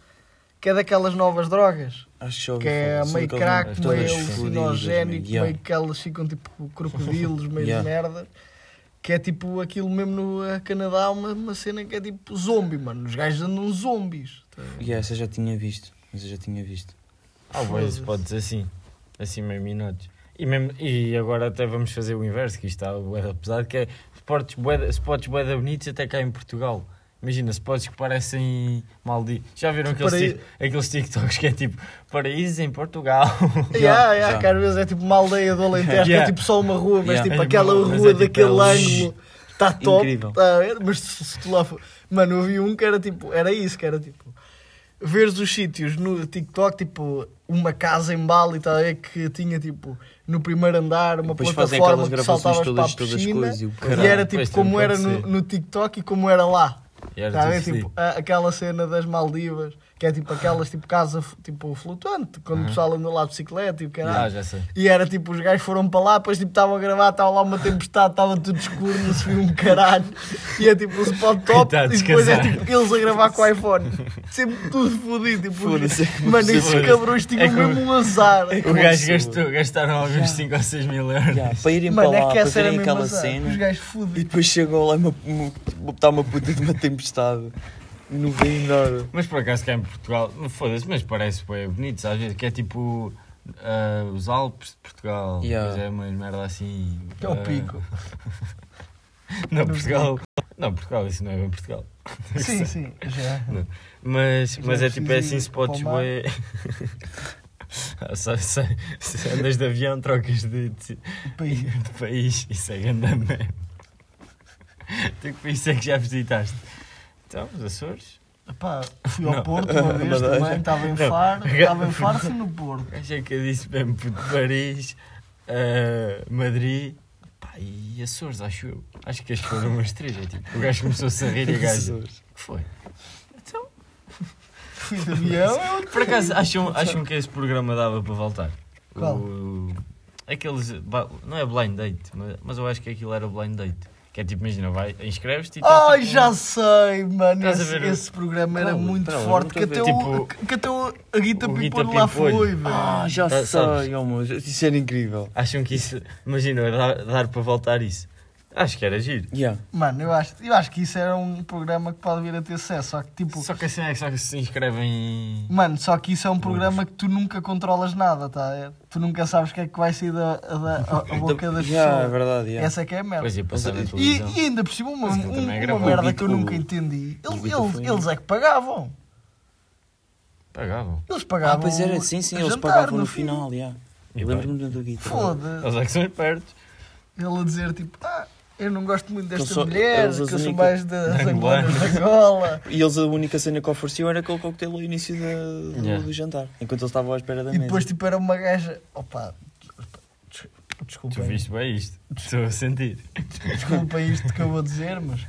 Speaker 1: que é daquelas novas drogas.
Speaker 3: Acho que
Speaker 1: Que é
Speaker 3: falar.
Speaker 1: Meio crack, meio alucinogénico,
Speaker 3: yeah.
Speaker 1: meio que elas ficam tipo crocodilos, meio
Speaker 3: Yeah.
Speaker 1: de merda. Que é tipo aquilo mesmo no Canadá, uma, uma cena que é tipo zombie, mano. Os gajos andam zombies. ver?
Speaker 3: Yeah, essa eu já tinha visto. Mas eu já tinha visto.
Speaker 2: Ah, boas spots assim, assim meio minutos. E, mesmo, e agora até vamos fazer o inverso, que isto está bué da pesado, que é spots bué, spots bué da bonitos até cá em Portugal. Imagina, spots que parecem Maldivos. Já viram aqueles,
Speaker 1: Paraí-
Speaker 2: tic- aqueles TikToks que é tipo paraísos em Portugal?
Speaker 1: Yeah, yeah, que às vezes é tipo uma aldeia do Alentejo, que
Speaker 2: Yeah.
Speaker 1: é tipo só uma rua, mas
Speaker 3: Yeah.
Speaker 1: tipo
Speaker 2: É
Speaker 1: aquela
Speaker 2: mas
Speaker 1: rua
Speaker 2: é tipo,
Speaker 1: daquele
Speaker 2: é
Speaker 1: ângulo está top. Tá? Mas se, se tu lá for... Mano, eu vi um que era tipo, era isso, que era tipo, veres os sítios no TikTok, tipo, uma casa em Bali, tá ver, que tinha tipo, no primeiro andar, uma
Speaker 3: Depois
Speaker 1: plataforma que saltavas para a
Speaker 3: todas, todas
Speaker 1: piscina.
Speaker 3: coisas e
Speaker 1: E era tipo como era no, no TikTok e como era lá.
Speaker 2: Era
Speaker 1: Tá
Speaker 2: fedido.
Speaker 1: Tipo, a- aquela cena das Maldivas, que é tipo aquelas tipo casa tipo flutuante, quando o
Speaker 2: Aham.
Speaker 1: pessoal anda lá de bicicleta e o
Speaker 2: Ah,
Speaker 1: caralho.
Speaker 2: já sei.
Speaker 1: E era tipo, os gajos foram para lá, depois tipo estavam a gravar, estava lá uma tempestade, estava tudo escuro, não se viu um caralho. E é tipo o spot top
Speaker 2: Coitados,
Speaker 1: e depois é tipo eles a gravar com o iPhone. Sempre tudo fodido. Tipo,
Speaker 3: Foda-se.
Speaker 1: mano, esses cabrões tinham
Speaker 2: É que o-
Speaker 1: mesmo um azar.
Speaker 2: O
Speaker 3: Como
Speaker 2: gajo gastou, gastaram alguns 5 ou 6 mil euros.
Speaker 3: Yeah, para irem
Speaker 1: Mano,
Speaker 3: para lá,
Speaker 1: é que
Speaker 3: para verem aquela
Speaker 1: azar.
Speaker 3: cena.
Speaker 1: Os gajos
Speaker 3: E
Speaker 1: fodidos.
Speaker 3: depois chegou lá uma, uma, botar uma puta de uma tempestade. Não veio nada.
Speaker 2: Mas por acaso cá em Portugal, não foda-se, mas parece bem bonito, sabes? ver? Que é tipo ah, os Alpes de Portugal.
Speaker 3: Yeah.
Speaker 2: Pois é uma merda assim.
Speaker 1: É o
Speaker 2: ah,
Speaker 1: pico.
Speaker 2: Não, Portugal. Não, Portugal, isso não é bem Portugal.
Speaker 1: Sim, sim, já.
Speaker 2: Mas,
Speaker 1: Já
Speaker 2: mas é tipo é
Speaker 1: preciso
Speaker 2: assim
Speaker 1: ir
Speaker 2: spots
Speaker 1: para o mar.
Speaker 2: bué. Ah, só- só- Se andas de avião, trocas de, de,
Speaker 1: País.
Speaker 2: de país. Isso é grande merda. Tu que país é que já visitaste? Então, os Açores?
Speaker 1: Epá, fui ao
Speaker 2: Não.
Speaker 1: Porto uma vez
Speaker 3: Madeira.
Speaker 1: também, estava em
Speaker 2: Não.
Speaker 1: Faro, estava em Faro e no Porto.
Speaker 2: Achei que eu disse mesmo puto, Paris, ah, Madrid pá, e Açores, acho eu. Acho que estes foram umas três. É, tipo, o gajo começou-se a rir e a gajo. O que foi? Então,
Speaker 1: Fui de avião, é outro
Speaker 2: por acaso, acham, acham que esse programa dava para voltar?
Speaker 1: Qual?
Speaker 2: O, aqueles. ba- Não é blind date, mas, mas eu acho que aquilo era blind date. Que é tipo, imagina, vai, inscreves-te e tá,
Speaker 1: Ai,
Speaker 2: tipo,
Speaker 1: já sei, mano. Esse,
Speaker 2: ver
Speaker 1: esse programa era
Speaker 3: Qual?
Speaker 1: muito
Speaker 3: lá,
Speaker 1: forte.
Speaker 3: não
Speaker 1: Que até,
Speaker 2: estou a
Speaker 1: o,
Speaker 2: ver.
Speaker 1: que até o, a Guita
Speaker 2: O Guita
Speaker 1: Pimpolho lá foi, velho.
Speaker 3: Ah, já
Speaker 2: Tá, sabes?
Speaker 3: sei, oh, mas isso era incrível.
Speaker 2: Acham que isso. Imagina, dar, dar para voltar isso. Acho que era giro.
Speaker 3: Yeah.
Speaker 1: Mano, eu acho, eu acho que isso era um programa que pode vir a ter sucesso. Só que, tipo,
Speaker 2: Só que assim é que só que se inscrevem.
Speaker 1: mano, só que isso é um programa que tu nunca controlas nada, tá? ver? Tu nunca sabes o que é que vai sair da, da a, a boca das
Speaker 3: Yeah, é
Speaker 1: pessoas.
Speaker 3: verdade, yeah.
Speaker 1: Essa é que é a merda.
Speaker 2: Passar na
Speaker 1: E, e ainda por cima, uma, um-
Speaker 2: é
Speaker 1: uma merda que eu nunca entendi. Eles, eles, eles é que pagavam.
Speaker 2: Pagavam.
Speaker 1: Eles pagavam.
Speaker 3: Ah, pois era, sim, sim, eles pagavam no
Speaker 1: fim.
Speaker 3: final, yeah. Eu lembro-me do.
Speaker 1: Foda-se.
Speaker 2: Eles é que são espertos.
Speaker 1: Ele a dizer tipo, ah, eu não gosto muito desta
Speaker 3: só-
Speaker 1: mulher, que eu sou
Speaker 3: única-
Speaker 1: mais das
Speaker 2: Da Angola.
Speaker 3: E eles a única cena que ofereciam era aquele coquetel ao início da- do,
Speaker 2: Yeah.
Speaker 3: do jantar, enquanto eles estavam à espera da
Speaker 1: E depois
Speaker 3: mesa.
Speaker 1: tipo era uma gaja. Opa, des- desculpa.
Speaker 2: Tu viste bem isto. Estou a sentir.
Speaker 1: Desculpa isto que eu vou dizer, mas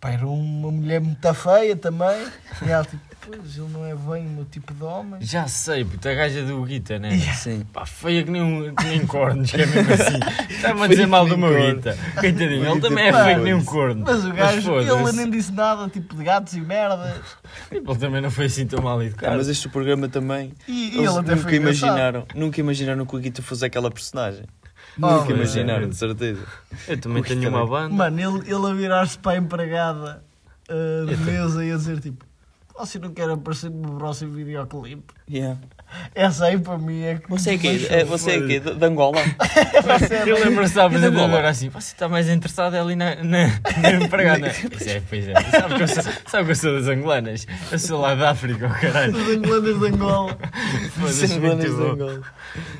Speaker 1: pá, era uma mulher muito feia também. E ela tipo, pois ele não é bem o meu tipo de homem.
Speaker 2: Já sei, puta, a gaja do Guita, né?
Speaker 3: Sim.
Speaker 2: Pá, feia que nem, um, que nem cornos, que é mesmo assim. Está-me a dizer mal do meu. Guita. Coitadinho, ele também é feio que nem um corno.
Speaker 1: Mas o gajo,
Speaker 2: foda-se.
Speaker 1: ele nem disse nada, tipo de gatos e merdas.
Speaker 2: Tipo, Ele também não foi assim tão mal
Speaker 3: Ah,
Speaker 2: educado.
Speaker 3: mas este programa também,
Speaker 1: E, e ele até
Speaker 3: nunca imaginaram, nunca imaginaram que o Guita fosse aquela personagem.
Speaker 1: Oh,
Speaker 3: nunca imaginaram,
Speaker 2: é.
Speaker 3: de certeza.
Speaker 2: Eu também
Speaker 3: Custa
Speaker 2: tenho uma banda.
Speaker 1: Mano, ele, ele a virar-se para a empregada uh, de mesa e a dizer tipo, você não quer aparecer no meu próximo videoclipe?
Speaker 3: Yeah.
Speaker 1: Essa aí para mim é que.
Speaker 3: Você é quê? É, você é quê? De, Angola?
Speaker 2: Eu lembro-se da
Speaker 3: da
Speaker 2: apresentadora
Speaker 3: Angola?
Speaker 2: assim, você está mais interessado ali na, na, na empregada. Pois é, pois é. Sabe que, eu sou, sabe que eu sou das angolanas? Eu sou lá da África, oh caralho.
Speaker 1: Os angolanos de Angola.
Speaker 2: Foda-se,
Speaker 3: bandas de. Angola.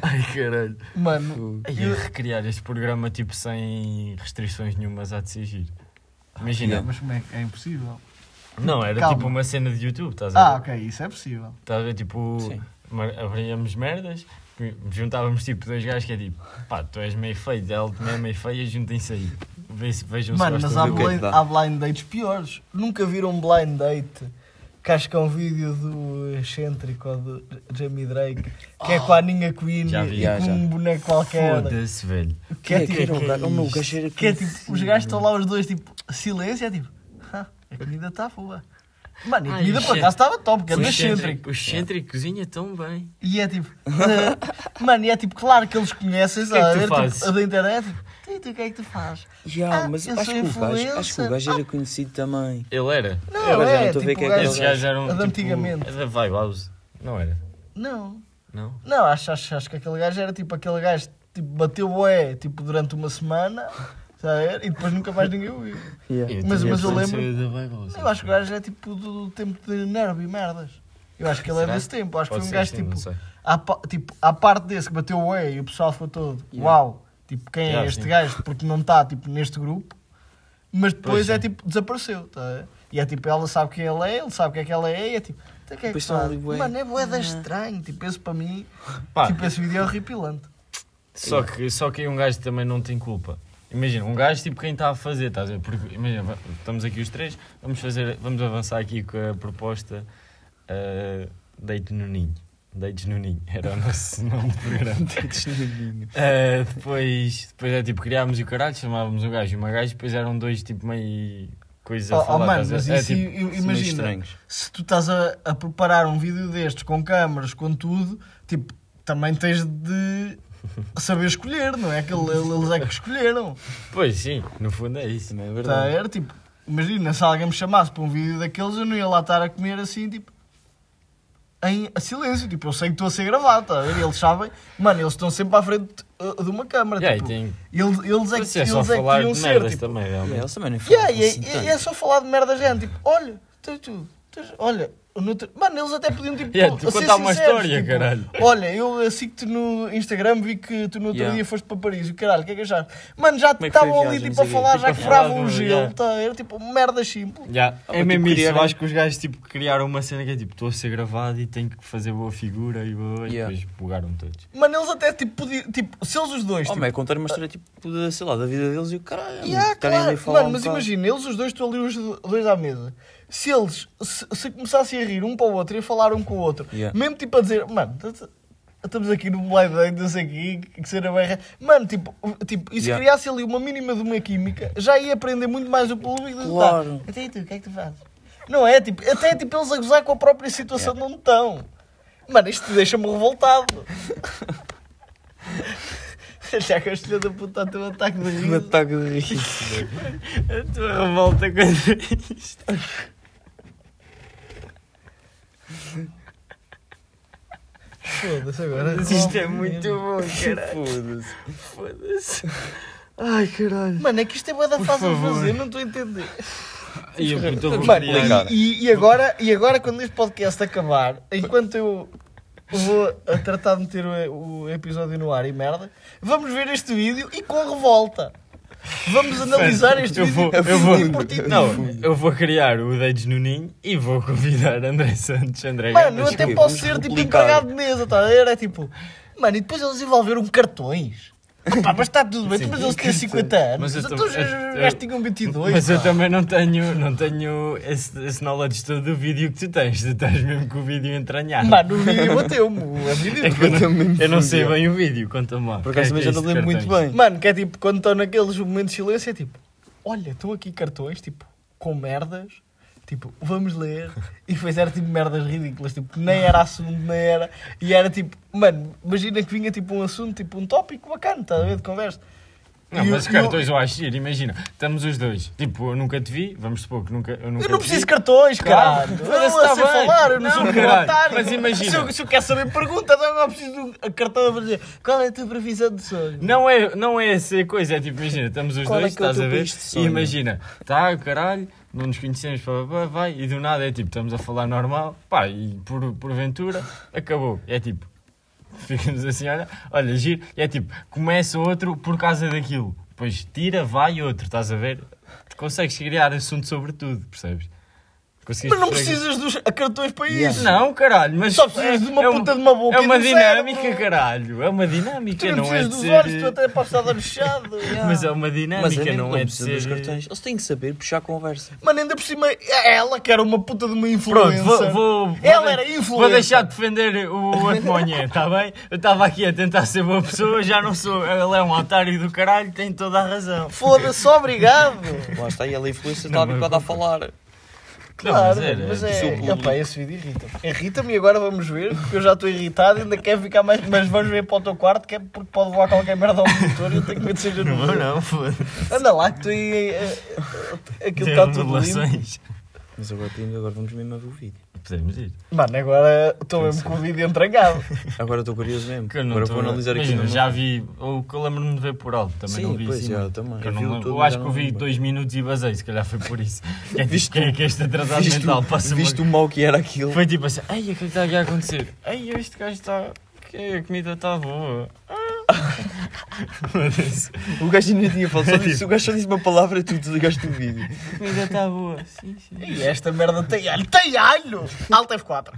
Speaker 2: Ai, caralho.
Speaker 1: Mano,
Speaker 2: Ai,
Speaker 1: eu-
Speaker 2: recriar este programa tipo sem restrições nenhumas há de ser giro. Imagina.
Speaker 1: mas como é que é impossível?
Speaker 2: Não, era
Speaker 1: Calma.
Speaker 2: tipo uma cena de YouTube, estás a ver?
Speaker 1: Ah, ok, isso é possível.
Speaker 2: Estás a ver, tipo,
Speaker 3: Sim.
Speaker 2: Abríamos merdas, juntávamos tipo dois gajos que é tipo, pá, tu és meio feio, ela também é meio feia, juntem-se aí. Ve- Vejam se
Speaker 1: Mano, mas há
Speaker 3: que é
Speaker 1: blind,
Speaker 3: que
Speaker 1: há blind dates piores. Nunca viram um blind date que acho que é um vídeo do excêntrico ou do Jamie Drake que é com a Aninha Queen
Speaker 2: Já vi,
Speaker 1: e
Speaker 3: já,
Speaker 1: com
Speaker 3: já.
Speaker 1: um boneco qualquer.
Speaker 2: Foda-se, velho.
Speaker 1: Que é
Speaker 3: Que
Speaker 1: tipo.
Speaker 3: era o gajo? Oh, meu, o gajo era
Speaker 1: Que é tipo, os gajos estão lá os dois, tipo, silêncio, é tipo, "Ah, a comida está boa. Mano, e a comida
Speaker 2: o
Speaker 1: por acaso estava top, que é
Speaker 2: O
Speaker 1: do
Speaker 2: excêntrico-. O excêntrico cozinha tão bem.
Speaker 1: E é tipo, eh, mano, e é tipo, claro que eles conhecem,
Speaker 2: O que é que
Speaker 1: sabe?
Speaker 2: tu
Speaker 1: Tipo,
Speaker 2: fazes?
Speaker 1: a da internet, tipo, "E tu, o que é que tu fazes?
Speaker 3: Yeah,
Speaker 1: Ah,
Speaker 3: mas
Speaker 1: eu
Speaker 3: acho
Speaker 1: sou
Speaker 3: que, o gajo, acho que o gajo era conhecido também.
Speaker 2: Ele era.
Speaker 1: Não,
Speaker 3: agora já não
Speaker 1: é,
Speaker 3: estou a ver
Speaker 1: tipo,
Speaker 3: quem
Speaker 1: o
Speaker 3: é que
Speaker 1: gajo-
Speaker 2: Esses gajos eram.
Speaker 1: a de
Speaker 2: tipo,
Speaker 1: antigamente.
Speaker 2: É da Vibe House. Não era?
Speaker 1: Não,
Speaker 2: Não?
Speaker 1: não, acho, acho, acho que aquele gajo era tipo aquele gajo tipo, bateu bué tipo, durante uma semana e depois nunca mais ninguém o viu.
Speaker 3: Yeah.
Speaker 1: Mas- mas eu
Speaker 2: lembro.
Speaker 1: lembro- Eu acho que o gajo é tipo do, do tempo de Nervo e merdas. Eu acho que ele é desse tempo. Acho que foi um gajo tipo, à, tipo, à parte desse que bateu o E e o pessoal ficou todo,
Speaker 3: Yeah.
Speaker 1: uau, tipo, quem
Speaker 2: Yeah,
Speaker 1: é este
Speaker 2: sim.
Speaker 1: gajo? Porque não está tipo, neste grupo. Mas depois
Speaker 2: Pois,
Speaker 1: é
Speaker 2: sim.
Speaker 1: tipo, desapareceu. Tá? E é tipo, ela sabe quem ele é, ele sabe o que é que ela é, e é tipo, "Então que é que. Mano, é boeda estranho. Tipo, esse para mim,
Speaker 2: Pá,
Speaker 1: tipo, esse vídeo é horripilante.
Speaker 2: Só que, só que aí um gajo também não tem culpa. Imagina, um gajo tipo quem está a fazer, estás a ver? Porque, imagina, estamos aqui os três, vamos, fazer, vamos avançar aqui com a proposta uh, Deite no Ninho. Deites no Ninho, era o nosso nome do programa. Uh, depois, depois é tipo, criámos o caralho, chamávamos o gajo e uma gajo, depois eram dois tipo meio coisas a
Speaker 1: Oh, oh,
Speaker 2: falar.
Speaker 1: mano,
Speaker 2: estás
Speaker 1: mas
Speaker 2: a ver?
Speaker 1: isso,
Speaker 2: é, tipo,
Speaker 1: imagina, se tu estás a, a preparar um vídeo destes com câmaras, com tudo, tipo, também tens de saber escolher, não é? Que ele- eles é que escolheram.
Speaker 2: Pois sim, no fundo é isso.
Speaker 3: Também é
Speaker 1: Tá,
Speaker 3: verdade.
Speaker 1: era tipo, imagina, se alguém me chamasse para um vídeo daqueles, eu não ia lá estar a comer assim, tipo, em silêncio. Tipo, eu sei que estou a ser gravado, tá? Eles sabem, mano, eles estão sempre à frente uh, de uma câmara.
Speaker 2: Yeah, e
Speaker 1: tipo,
Speaker 2: tem,
Speaker 1: eles, eles é que,
Speaker 2: é só
Speaker 1: eles é que
Speaker 2: de
Speaker 1: ser.
Speaker 2: merdas
Speaker 1: Tipo,
Speaker 2: também, realmente.
Speaker 3: eles também não
Speaker 1: Yeah, e,
Speaker 3: assim
Speaker 1: é- e é só falar de merda, gente. Tipo, olha, tu, tu, olha, no outro- mano, eles até podiam tipo,
Speaker 2: Yeah, tu contar uma história,
Speaker 1: tipo,
Speaker 2: caralho.
Speaker 1: Olha, eu sigo-te no Instagram, vi que tu no outro
Speaker 3: Yeah.
Speaker 1: dia foste para Paris. E caralho, o que é que achaste? Mano, já
Speaker 3: é
Speaker 1: estavam ali
Speaker 3: viagem,
Speaker 1: tipo, a
Speaker 3: o
Speaker 1: falar, já
Speaker 2: Tipo,
Speaker 1: quebravam o gelo.
Speaker 2: yeah.
Speaker 1: Tá? Era tipo merdas simples.
Speaker 2: Yeah,
Speaker 3: Ah,
Speaker 2: é
Speaker 3: mas,
Speaker 2: mesmo
Speaker 3: tipo,
Speaker 2: isso. Eu acho que os gajos tipo, criaram uma cena que é tipo: estou a ser gravado e tenho que fazer boa figura e, boa,
Speaker 3: Yeah.
Speaker 2: e depois bugaram todos.
Speaker 1: Mano, eles até tipo podiam, tipo, se eles os dois.
Speaker 3: Oh,
Speaker 1: tipo,
Speaker 3: mas é contar uma história tipo, da, sei lá, da vida deles e o caralho.
Speaker 1: Yeah,
Speaker 3: ali
Speaker 1: claro. Mano, mas imagina, eles os dois estão ali os dois à mesa. Se eles se, se começassem a rir um para o outro e a falar um com o outro,
Speaker 3: Yeah.
Speaker 1: mesmo tipo a dizer, mano, estamos aqui no blind date, não sei o quê, que ser a berra. Mano, tipo, tipo e se
Speaker 3: Yeah.
Speaker 1: criasse ali uma mínima de uma química, já ia aprender muito mais o público do que
Speaker 3: Claro.
Speaker 1: tá. Até e tu, o que é que tu fazes? Não é? Tipo, até é tipo eles a gozar com a própria situação de onde estão. Mano, isto deixa-me revoltado. Já que a filha da puta está um ataque de
Speaker 3: Um
Speaker 1: riso.
Speaker 3: ataque de riso.
Speaker 2: A tua revolta contra isto.
Speaker 1: Foda-se agora.
Speaker 2: Mas isto é muito bom, caralho.
Speaker 3: Foda-se.
Speaker 2: Foda-se. Ai, caralho.
Speaker 1: Mano, é que isto é bué da fácil de fazer, não estou a entender.
Speaker 2: E eu estou a
Speaker 1: Mano,
Speaker 2: criar.
Speaker 1: e, e- e agora, e agora quando este podcast acabar, enquanto eu vou a tratar de meter o, o episódio no ar e merda, vamos ver este vídeo e com revolta. Vamos analisar este
Speaker 2: eu
Speaker 1: vídeo
Speaker 2: vou, eu vou,
Speaker 1: e por ti.
Speaker 2: não, eu vou criar o Dedes no Ninho e vou convidar André Santos, André
Speaker 1: Mano, eu até posso ser tipo
Speaker 3: replicar.
Speaker 1: empregado de mesa, tá a ver? É tipo, mano, e depois eles desenvolveram cartões. Pá, mas está tudo bem,
Speaker 2: Sim.
Speaker 1: mas eles têm 50 anos.
Speaker 2: Mas eu
Speaker 1: Então
Speaker 2: eu-
Speaker 1: tinham 22.
Speaker 2: Mas eu também não tenho, não tenho esse, esse knowledge todo do vídeo que tu tens. Tu estás mesmo com o vídeo entranhado.
Speaker 1: Mano, o vídeo bateu-me. O vídeo
Speaker 2: É que eu não, sei bem o vídeo, conta-me lá.
Speaker 3: Por
Speaker 2: é
Speaker 3: acaso
Speaker 2: que
Speaker 3: também já
Speaker 2: é
Speaker 3: não lembro muito bem.
Speaker 1: Mano, que é tipo, quando estão naqueles momentos de silêncio, é tipo, olha, estão aqui cartões, tipo, com merdas, tipo, vamos ler. E depois era tipo merdas ridículas, tipo, nem era assunto, nem era. E era tipo, mano, imagina que vinha tipo um assunto, tipo um tópico bacana, estás a ver, de conversa.
Speaker 2: Não,
Speaker 1: E
Speaker 2: mas
Speaker 1: eu-
Speaker 2: cartões eu acho giro, imagina, estamos os dois. Tipo, eu nunca te vi, vamos supor que nunca, eu nunca
Speaker 1: Eu não preciso de cartões, caralho. Eu
Speaker 2: foda-se,
Speaker 1: não
Speaker 2: tá bem.
Speaker 1: falar, eu não,
Speaker 2: Não,
Speaker 1: sou
Speaker 2: caralho, mas imagina.
Speaker 1: Se eu, se eu quero saber pergunta, então eu preciso de um cartão para dizer qual é a tua previsão de sonho.
Speaker 2: Não é, não é essa coisa, é tipo, imagina, estamos os
Speaker 3: Qual é
Speaker 2: dois,
Speaker 3: é
Speaker 2: estás a ver? E imagina, tá, caralho, não nos conhecemos, pá, pá, vai, e do nada é tipo, estamos a falar normal, pá, e por, porventura, acabou. É tipo, ficamos assim, olha, olha, giro, e é tipo, começa outro por causa daquilo, depois tira, vai outro, estás a ver? Consegues criar assunto sobre tudo, percebes? Consegues
Speaker 1: Mas não precisas dos cartões para
Speaker 3: Yeah.
Speaker 1: isso.
Speaker 2: Não, caralho, mas.
Speaker 1: Só precisas de uma
Speaker 2: é um-
Speaker 1: puta de uma boca
Speaker 2: É
Speaker 1: e
Speaker 2: uma
Speaker 1: um
Speaker 2: dinâmica,
Speaker 1: cérebro.
Speaker 2: caralho. É uma dinâmica,
Speaker 1: Tu não
Speaker 2: não é
Speaker 1: precisas
Speaker 2: de
Speaker 1: dos
Speaker 2: ser.
Speaker 1: olhos, tu até podes estar olho fechado.
Speaker 2: Mas é uma
Speaker 3: Mas
Speaker 2: dinâmica,
Speaker 3: é
Speaker 2: não
Speaker 3: não
Speaker 2: é de
Speaker 3: precisa dos
Speaker 2: ser.
Speaker 3: cartões. Eles têm que saber puxar conversa.
Speaker 1: Mano, ainda por cima, é ela que era uma puta de uma
Speaker 2: Pronto,
Speaker 1: influencer.
Speaker 2: vou, vou, vou
Speaker 1: Ela
Speaker 2: de-
Speaker 1: era influencer.
Speaker 2: Vou deixar de defender o outro Monhé, está bem? Eu estava aqui a tentar ser boa pessoa, já não sou. Ele é um otário do caralho, tem toda a razão.
Speaker 1: Foda-se, obrigado.
Speaker 3: Lá está, e ela influência
Speaker 2: Não,
Speaker 3: está habituada a falar.
Speaker 1: Claro,
Speaker 2: mas era-
Speaker 1: mas é.
Speaker 3: público.
Speaker 1: Opa, esse vídeo irrita-me. Irrita-me e agora vamos ver, porque eu já estou irritado e ainda quero ficar mais. Mas vamos ver para o teu quarto, que é porque pode voar qualquer merda ao monitor e eu tenho medo de seja no
Speaker 2: Não, não, foda-se.
Speaker 1: Anda lá, que tu aí. eh, eh, Aquilo está tudo limpo.
Speaker 3: Mas agora, agora vamos mesmo a ver o vídeo.
Speaker 2: Podemos ir.
Speaker 1: Mano, agora estou mesmo com o vídeo entregado.
Speaker 3: Agora estou curioso mesmo.
Speaker 2: Que eu não
Speaker 3: agora
Speaker 2: tô-
Speaker 3: vou analisar aqui.
Speaker 2: Imagina, já vi. O que eu lembro-me de ver por alto, também
Speaker 3: Sim,
Speaker 2: não vi
Speaker 3: pois,
Speaker 2: assim. muito.
Speaker 3: também.
Speaker 2: Eu,
Speaker 3: Eu
Speaker 2: não
Speaker 3: vi o
Speaker 2: lembro.
Speaker 3: todo,
Speaker 2: eu acho que eu vi
Speaker 3: lembro.
Speaker 2: dois minutos e basei, se calhar foi por isso. Que é
Speaker 3: Viste
Speaker 2: que é
Speaker 3: o-
Speaker 2: que este atrasado
Speaker 3: Viste,
Speaker 2: mental passa
Speaker 3: viste o mal que era aquilo?
Speaker 2: Foi tipo assim, ai, o que é que está aqui a acontecer? Ai, este gajo está. que A comida está boa. Foda-se.
Speaker 3: O gajo ainda tinha falado. Só disse, o gajo só disse uma palavra e tu desligaste o vídeo.
Speaker 2: A comida está boa. Sim, sim.
Speaker 1: E esta merda tem alho. Tem alho! Alt F4.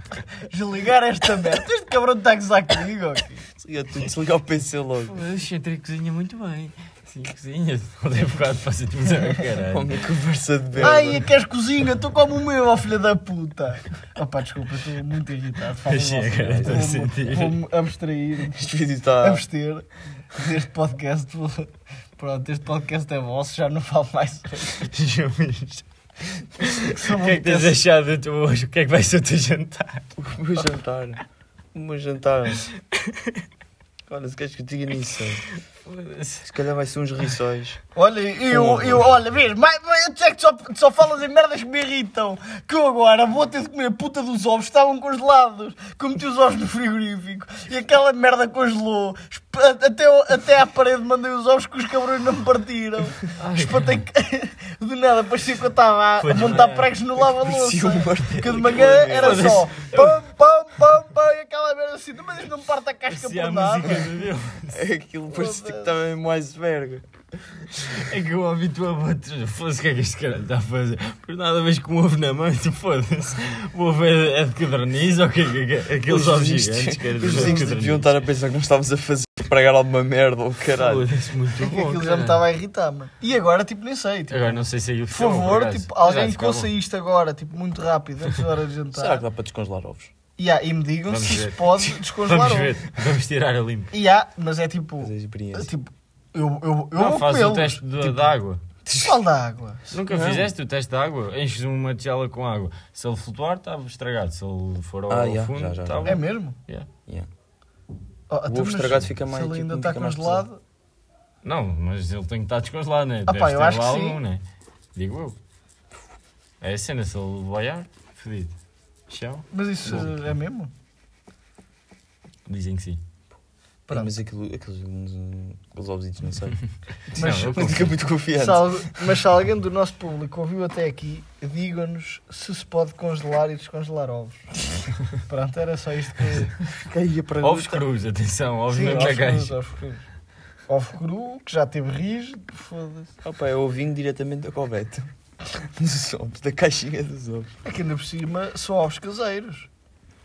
Speaker 1: Desligar esta merda. Este cabrão está a gozar comigo. ok?
Speaker 3: Desliga tudo, desligar o PC logo.
Speaker 2: Foda-se, entrei cozinha muito bem. Sim, cozinha. Não deve ficar de fazer televisão,
Speaker 3: Oh,
Speaker 2: caralho.
Speaker 3: minha conversa de merda.
Speaker 1: Ai, queres cozinha? Estou como o meu, ó filha da puta. Opa, desculpa, estou muito irritado. Fala
Speaker 2: Chega, estou a
Speaker 1: Vou-me-
Speaker 2: sentir.
Speaker 1: Vou-me abstrair,
Speaker 3: Este vídeo está.
Speaker 1: abster deste podcast. Pronto, este podcast é vosso, já não falo mais.
Speaker 2: O que é que tens achado do teu hoje? O que é que vai ser o teu jantar?
Speaker 3: O meu jantar. O meu jantar. Olha, se queres que eu diga nisso, se calhar vai ser uns riçóis.
Speaker 1: Olha, eu, eu, olha, mesmo, mas, mas tu é que só, só falas em merdas que me irritam. Que eu agora vou ter de comer a puta dos ovos, estavam congelados. Que eu meti os ovos no frigorífico e aquela merda congelou. Até, até à parede mandei os ovos que os cabrões não me partiram. Espantei que de nada, parecia que eu estava a montar
Speaker 2: demais.
Speaker 1: pregos no lava-louça. Que de manhã era só pam, pam, pam, pam, e aquela merda assim, mas isto não me parte a casca
Speaker 2: Parecia
Speaker 1: por
Speaker 2: a
Speaker 1: nada.
Speaker 3: É aquilo, parecia que estava mesmo mais verga.
Speaker 2: É que eu habituo a outros. Foda-se, o que é que este caralho está a fazer? Por nada, vez com um ovo na mão, tu foda-se. O ovo é, é de caderniz ou o que é que é? Aqueles ovos gigantes era
Speaker 3: Os
Speaker 2: de
Speaker 3: vizinhos deviam estar a pensar que nós estávamos a fazer pregar alguma merda ou caralho.
Speaker 2: Foda-se, muito
Speaker 1: É que
Speaker 2: bom.
Speaker 1: aquilo já me estava a irritar, mano. E agora, tipo, nem sei. Tipo,
Speaker 2: Agora não sei se aí o
Speaker 1: Por favor, tipo, alguém que ouça isto agora, tipo, muito rápido, antes da hora de
Speaker 3: Será que
Speaker 1: jantar.
Speaker 3: dá para descongelar ovos?
Speaker 1: E, há- e me digam
Speaker 2: Vamos
Speaker 1: se
Speaker 2: ver.
Speaker 1: se pode descongelar
Speaker 2: Vamos ver, vamos tirar a limpo.
Speaker 1: E há, mas é tipo,
Speaker 3: Fazer a experiência.
Speaker 1: tipo, eu, eu, eu
Speaker 2: Não,
Speaker 1: vou
Speaker 2: faz o
Speaker 1: comê-los.
Speaker 2: teste da
Speaker 1: Tipo,
Speaker 2: da água.
Speaker 1: Qual da água?
Speaker 2: Nunca
Speaker 3: Não.
Speaker 2: fizeste o teste da água? Enches uma tigela com água. Se ele flutuar, está estragado. Se ele for ao
Speaker 3: Ah, já,
Speaker 2: fundo,
Speaker 3: já, já,
Speaker 2: está
Speaker 3: já.
Speaker 2: bom.
Speaker 1: É mesmo?
Speaker 2: Yeah.
Speaker 3: Yeah.
Speaker 1: Oh,
Speaker 3: ovo
Speaker 1: então, mas
Speaker 3: estragado fica mais-
Speaker 1: Se ele ainda
Speaker 3: tipo,
Speaker 1: está
Speaker 3: fica mais
Speaker 1: congelado,
Speaker 2: Não, mas ele tem que estar descongelado, né?
Speaker 1: Ah,
Speaker 2: Deve
Speaker 1: pá, eu
Speaker 2: ter
Speaker 1: acho
Speaker 2: lá
Speaker 1: que sim.
Speaker 2: algum, né? Digo eu. É a cena, se ele boiar, fedido. Chão,
Speaker 1: Mas isso
Speaker 2: Bom.
Speaker 1: é mesmo?
Speaker 2: dizem que sim.
Speaker 1: Pronto.
Speaker 3: mas aquilo, aqueles, aqueles ovositos, não sei.
Speaker 1: Mas-
Speaker 2: Não,
Speaker 3: fica muito confiante.
Speaker 1: Se mas se alguém do nosso público ouviu até aqui, diga-nos se se pode congelar e descongelar ovos. Pronto, era só isto que.
Speaker 3: Fica aí a pergunta.
Speaker 2: Ovos crus, atenção, ovos
Speaker 1: Sim,
Speaker 2: mesmo na
Speaker 1: ovos crus,
Speaker 2: caixa.
Speaker 1: ovos crus. Ovo cru, que já teve rígido, foda-se.
Speaker 3: Pá, eu ouvi diretamente da covete. Dos ovos, da caixinha dos ovos.
Speaker 1: Aqui ainda por cima são ovos caseiros.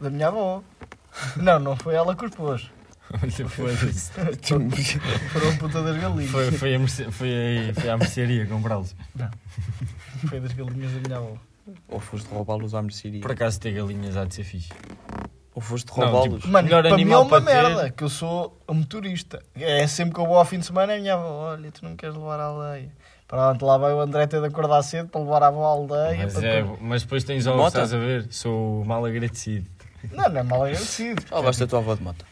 Speaker 1: Da minha avó. Não, não foi ela que os pôs.
Speaker 2: Olha, foda-se.
Speaker 1: Foram a puta das galinhas.
Speaker 2: Foi, foi, a merce- foi, aí- foi à mercearia comprá-los.
Speaker 1: Foi das galinhas da minha avó.
Speaker 3: Ou foste roubá-los à mercearia.
Speaker 2: Por acaso ter galinhas há de ser fixe.
Speaker 3: Ou foste
Speaker 2: Não,
Speaker 3: roubá-los.
Speaker 2: tipo,
Speaker 1: Mano,
Speaker 2: Melhor
Speaker 1: para mim é uma
Speaker 2: para ter.
Speaker 1: merda, que eu sou um motorista. É sempre que eu vou ao fim de semana, é a minha avó, olha, tu não queres levar à aldeia. Pronto, lá vai o André ter de acordar cedo para levar à aldeia.
Speaker 2: Mas,
Speaker 1: para
Speaker 2: é,
Speaker 1: depois-
Speaker 2: mas depois tens ovos,
Speaker 3: Mota?
Speaker 2: estás a ver? Sou mal agradecido.
Speaker 1: Não, não é mal agradecido.
Speaker 3: Ah, basta a tua avó de moto.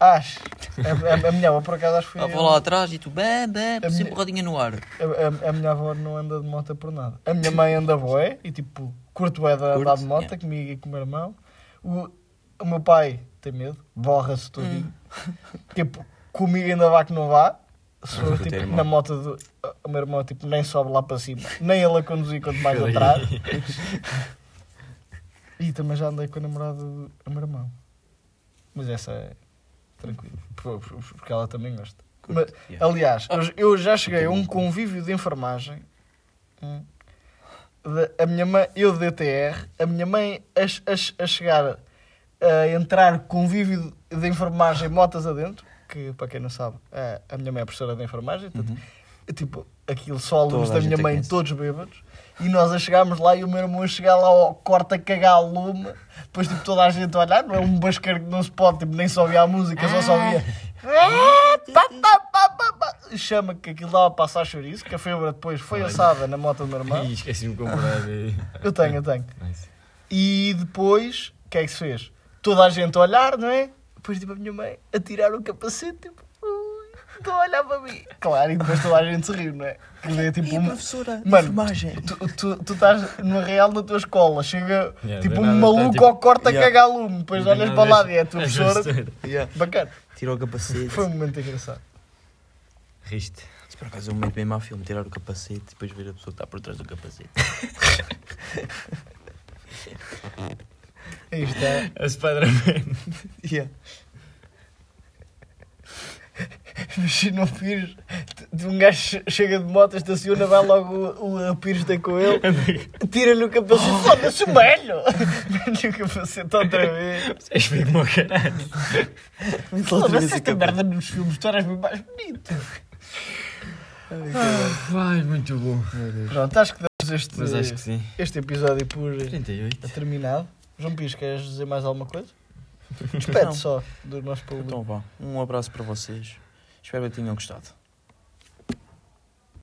Speaker 1: Acho. A, a- a minha avó, por acaso, acho que foi.
Speaker 3: A avó lá atrás e tu, bam, bam,
Speaker 1: A
Speaker 3: sempre
Speaker 1: minha-
Speaker 3: rodinha no ar.
Speaker 1: A, a- a minha avó não anda de moto por nada. A minha mãe anda boé e tipo, curto é de andar de moto
Speaker 3: yeah.
Speaker 1: comigo e com o meu irmão. O, o meu pai tem medo, borra-se tudinho. Tipo, comigo ainda vá que não vá.
Speaker 3: Teu
Speaker 1: tipo,
Speaker 3: irmão?
Speaker 1: na moto do. O meu irmão tipo, nem sobe lá para cima, nem ele a conduzir quanto mais atrás. E também já andei com a namorada do meu irmão. Mas essa é tranquilo, por- por- porque ela também gosta. Mas. Aliás, eu- já cheguei a um convívio de enfermagem. hum, a minha mãe, eu de DTR, a minha mãe a, a- a chegar a entrar convívio de enfermagem motas adentro, que para quem não sabe, a, a minha mãe é professora de enfermagem, portanto,
Speaker 3: Uhum.
Speaker 1: tipo, aquilo só alunos da minha
Speaker 3: a
Speaker 1: mãe,
Speaker 3: conhece.
Speaker 1: todos bêbados, e nós a chegámos lá e o meu irmão a chegar lá ao corta a cagar a lume, depois tipo toda a gente a olhar, não é um basqueiro que não se pode, tipo, nem só ouvia a música, só só ouvia. Pá. Chama que aquilo dava para assar chouriço, que a febra depois foi assada na moto do meu irmão.
Speaker 2: Ih, Esqueci-me de comprar.
Speaker 1: Eu tenho, eu tenho.
Speaker 2: nice.
Speaker 1: E depois, o que é que se fez? Toda a gente a olhar, não é? Depois, tipo, a minha mãe a tirar o capacete, tipo, ui, estão a olhar para mim. Claro, e depois toda a gente se riu, não é? Que é tipo
Speaker 3: E a
Speaker 1: uma.
Speaker 3: professora de
Speaker 1: Mano,
Speaker 3: enfermagem?
Speaker 1: Tu, tu, tu estás no real na tua escola, chega
Speaker 2: Yeah,
Speaker 1: tipo um
Speaker 2: nada
Speaker 1: maluco
Speaker 2: tá, tipo,
Speaker 1: ao corta
Speaker 3: yeah.
Speaker 1: a cagar lume, depois
Speaker 2: Do
Speaker 1: olhas para lado
Speaker 2: és-
Speaker 1: e é a tua
Speaker 2: és
Speaker 1: professora.
Speaker 2: professora.
Speaker 3: Yeah.
Speaker 1: Bacana.
Speaker 3: Tirou o capacete.
Speaker 1: Foi um momento engraçado.
Speaker 2: Riste.
Speaker 3: Se por acaso eu meto mesmo ao filme, tirar o capacete e depois ver a pessoa que está por trás do capacete.
Speaker 1: Aí está.
Speaker 2: A Spider-Man.
Speaker 3: Yeah.
Speaker 1: Imagina o Pires, de um gajo che- chega de moto, estaciona, vai logo o, o Pires ter com ele, tira-lhe o capacete, foda-se o velho! Mete-lhe o capacete outra vez.
Speaker 2: Vocês veem como o caralho.
Speaker 1: Foda-se esta merda nos filmes, tu eras muito mais bonito.
Speaker 2: Vai, muito bom.
Speaker 1: Pronto, acho que damos este,
Speaker 2: Mas acho que sim.
Speaker 1: este episódio por
Speaker 2: 38.
Speaker 1: terminado. João Pires, queres dizer mais alguma coisa? Despede só do nosso público.
Speaker 3: Então vá, um abraço para vocês. Espero que tenham gostado.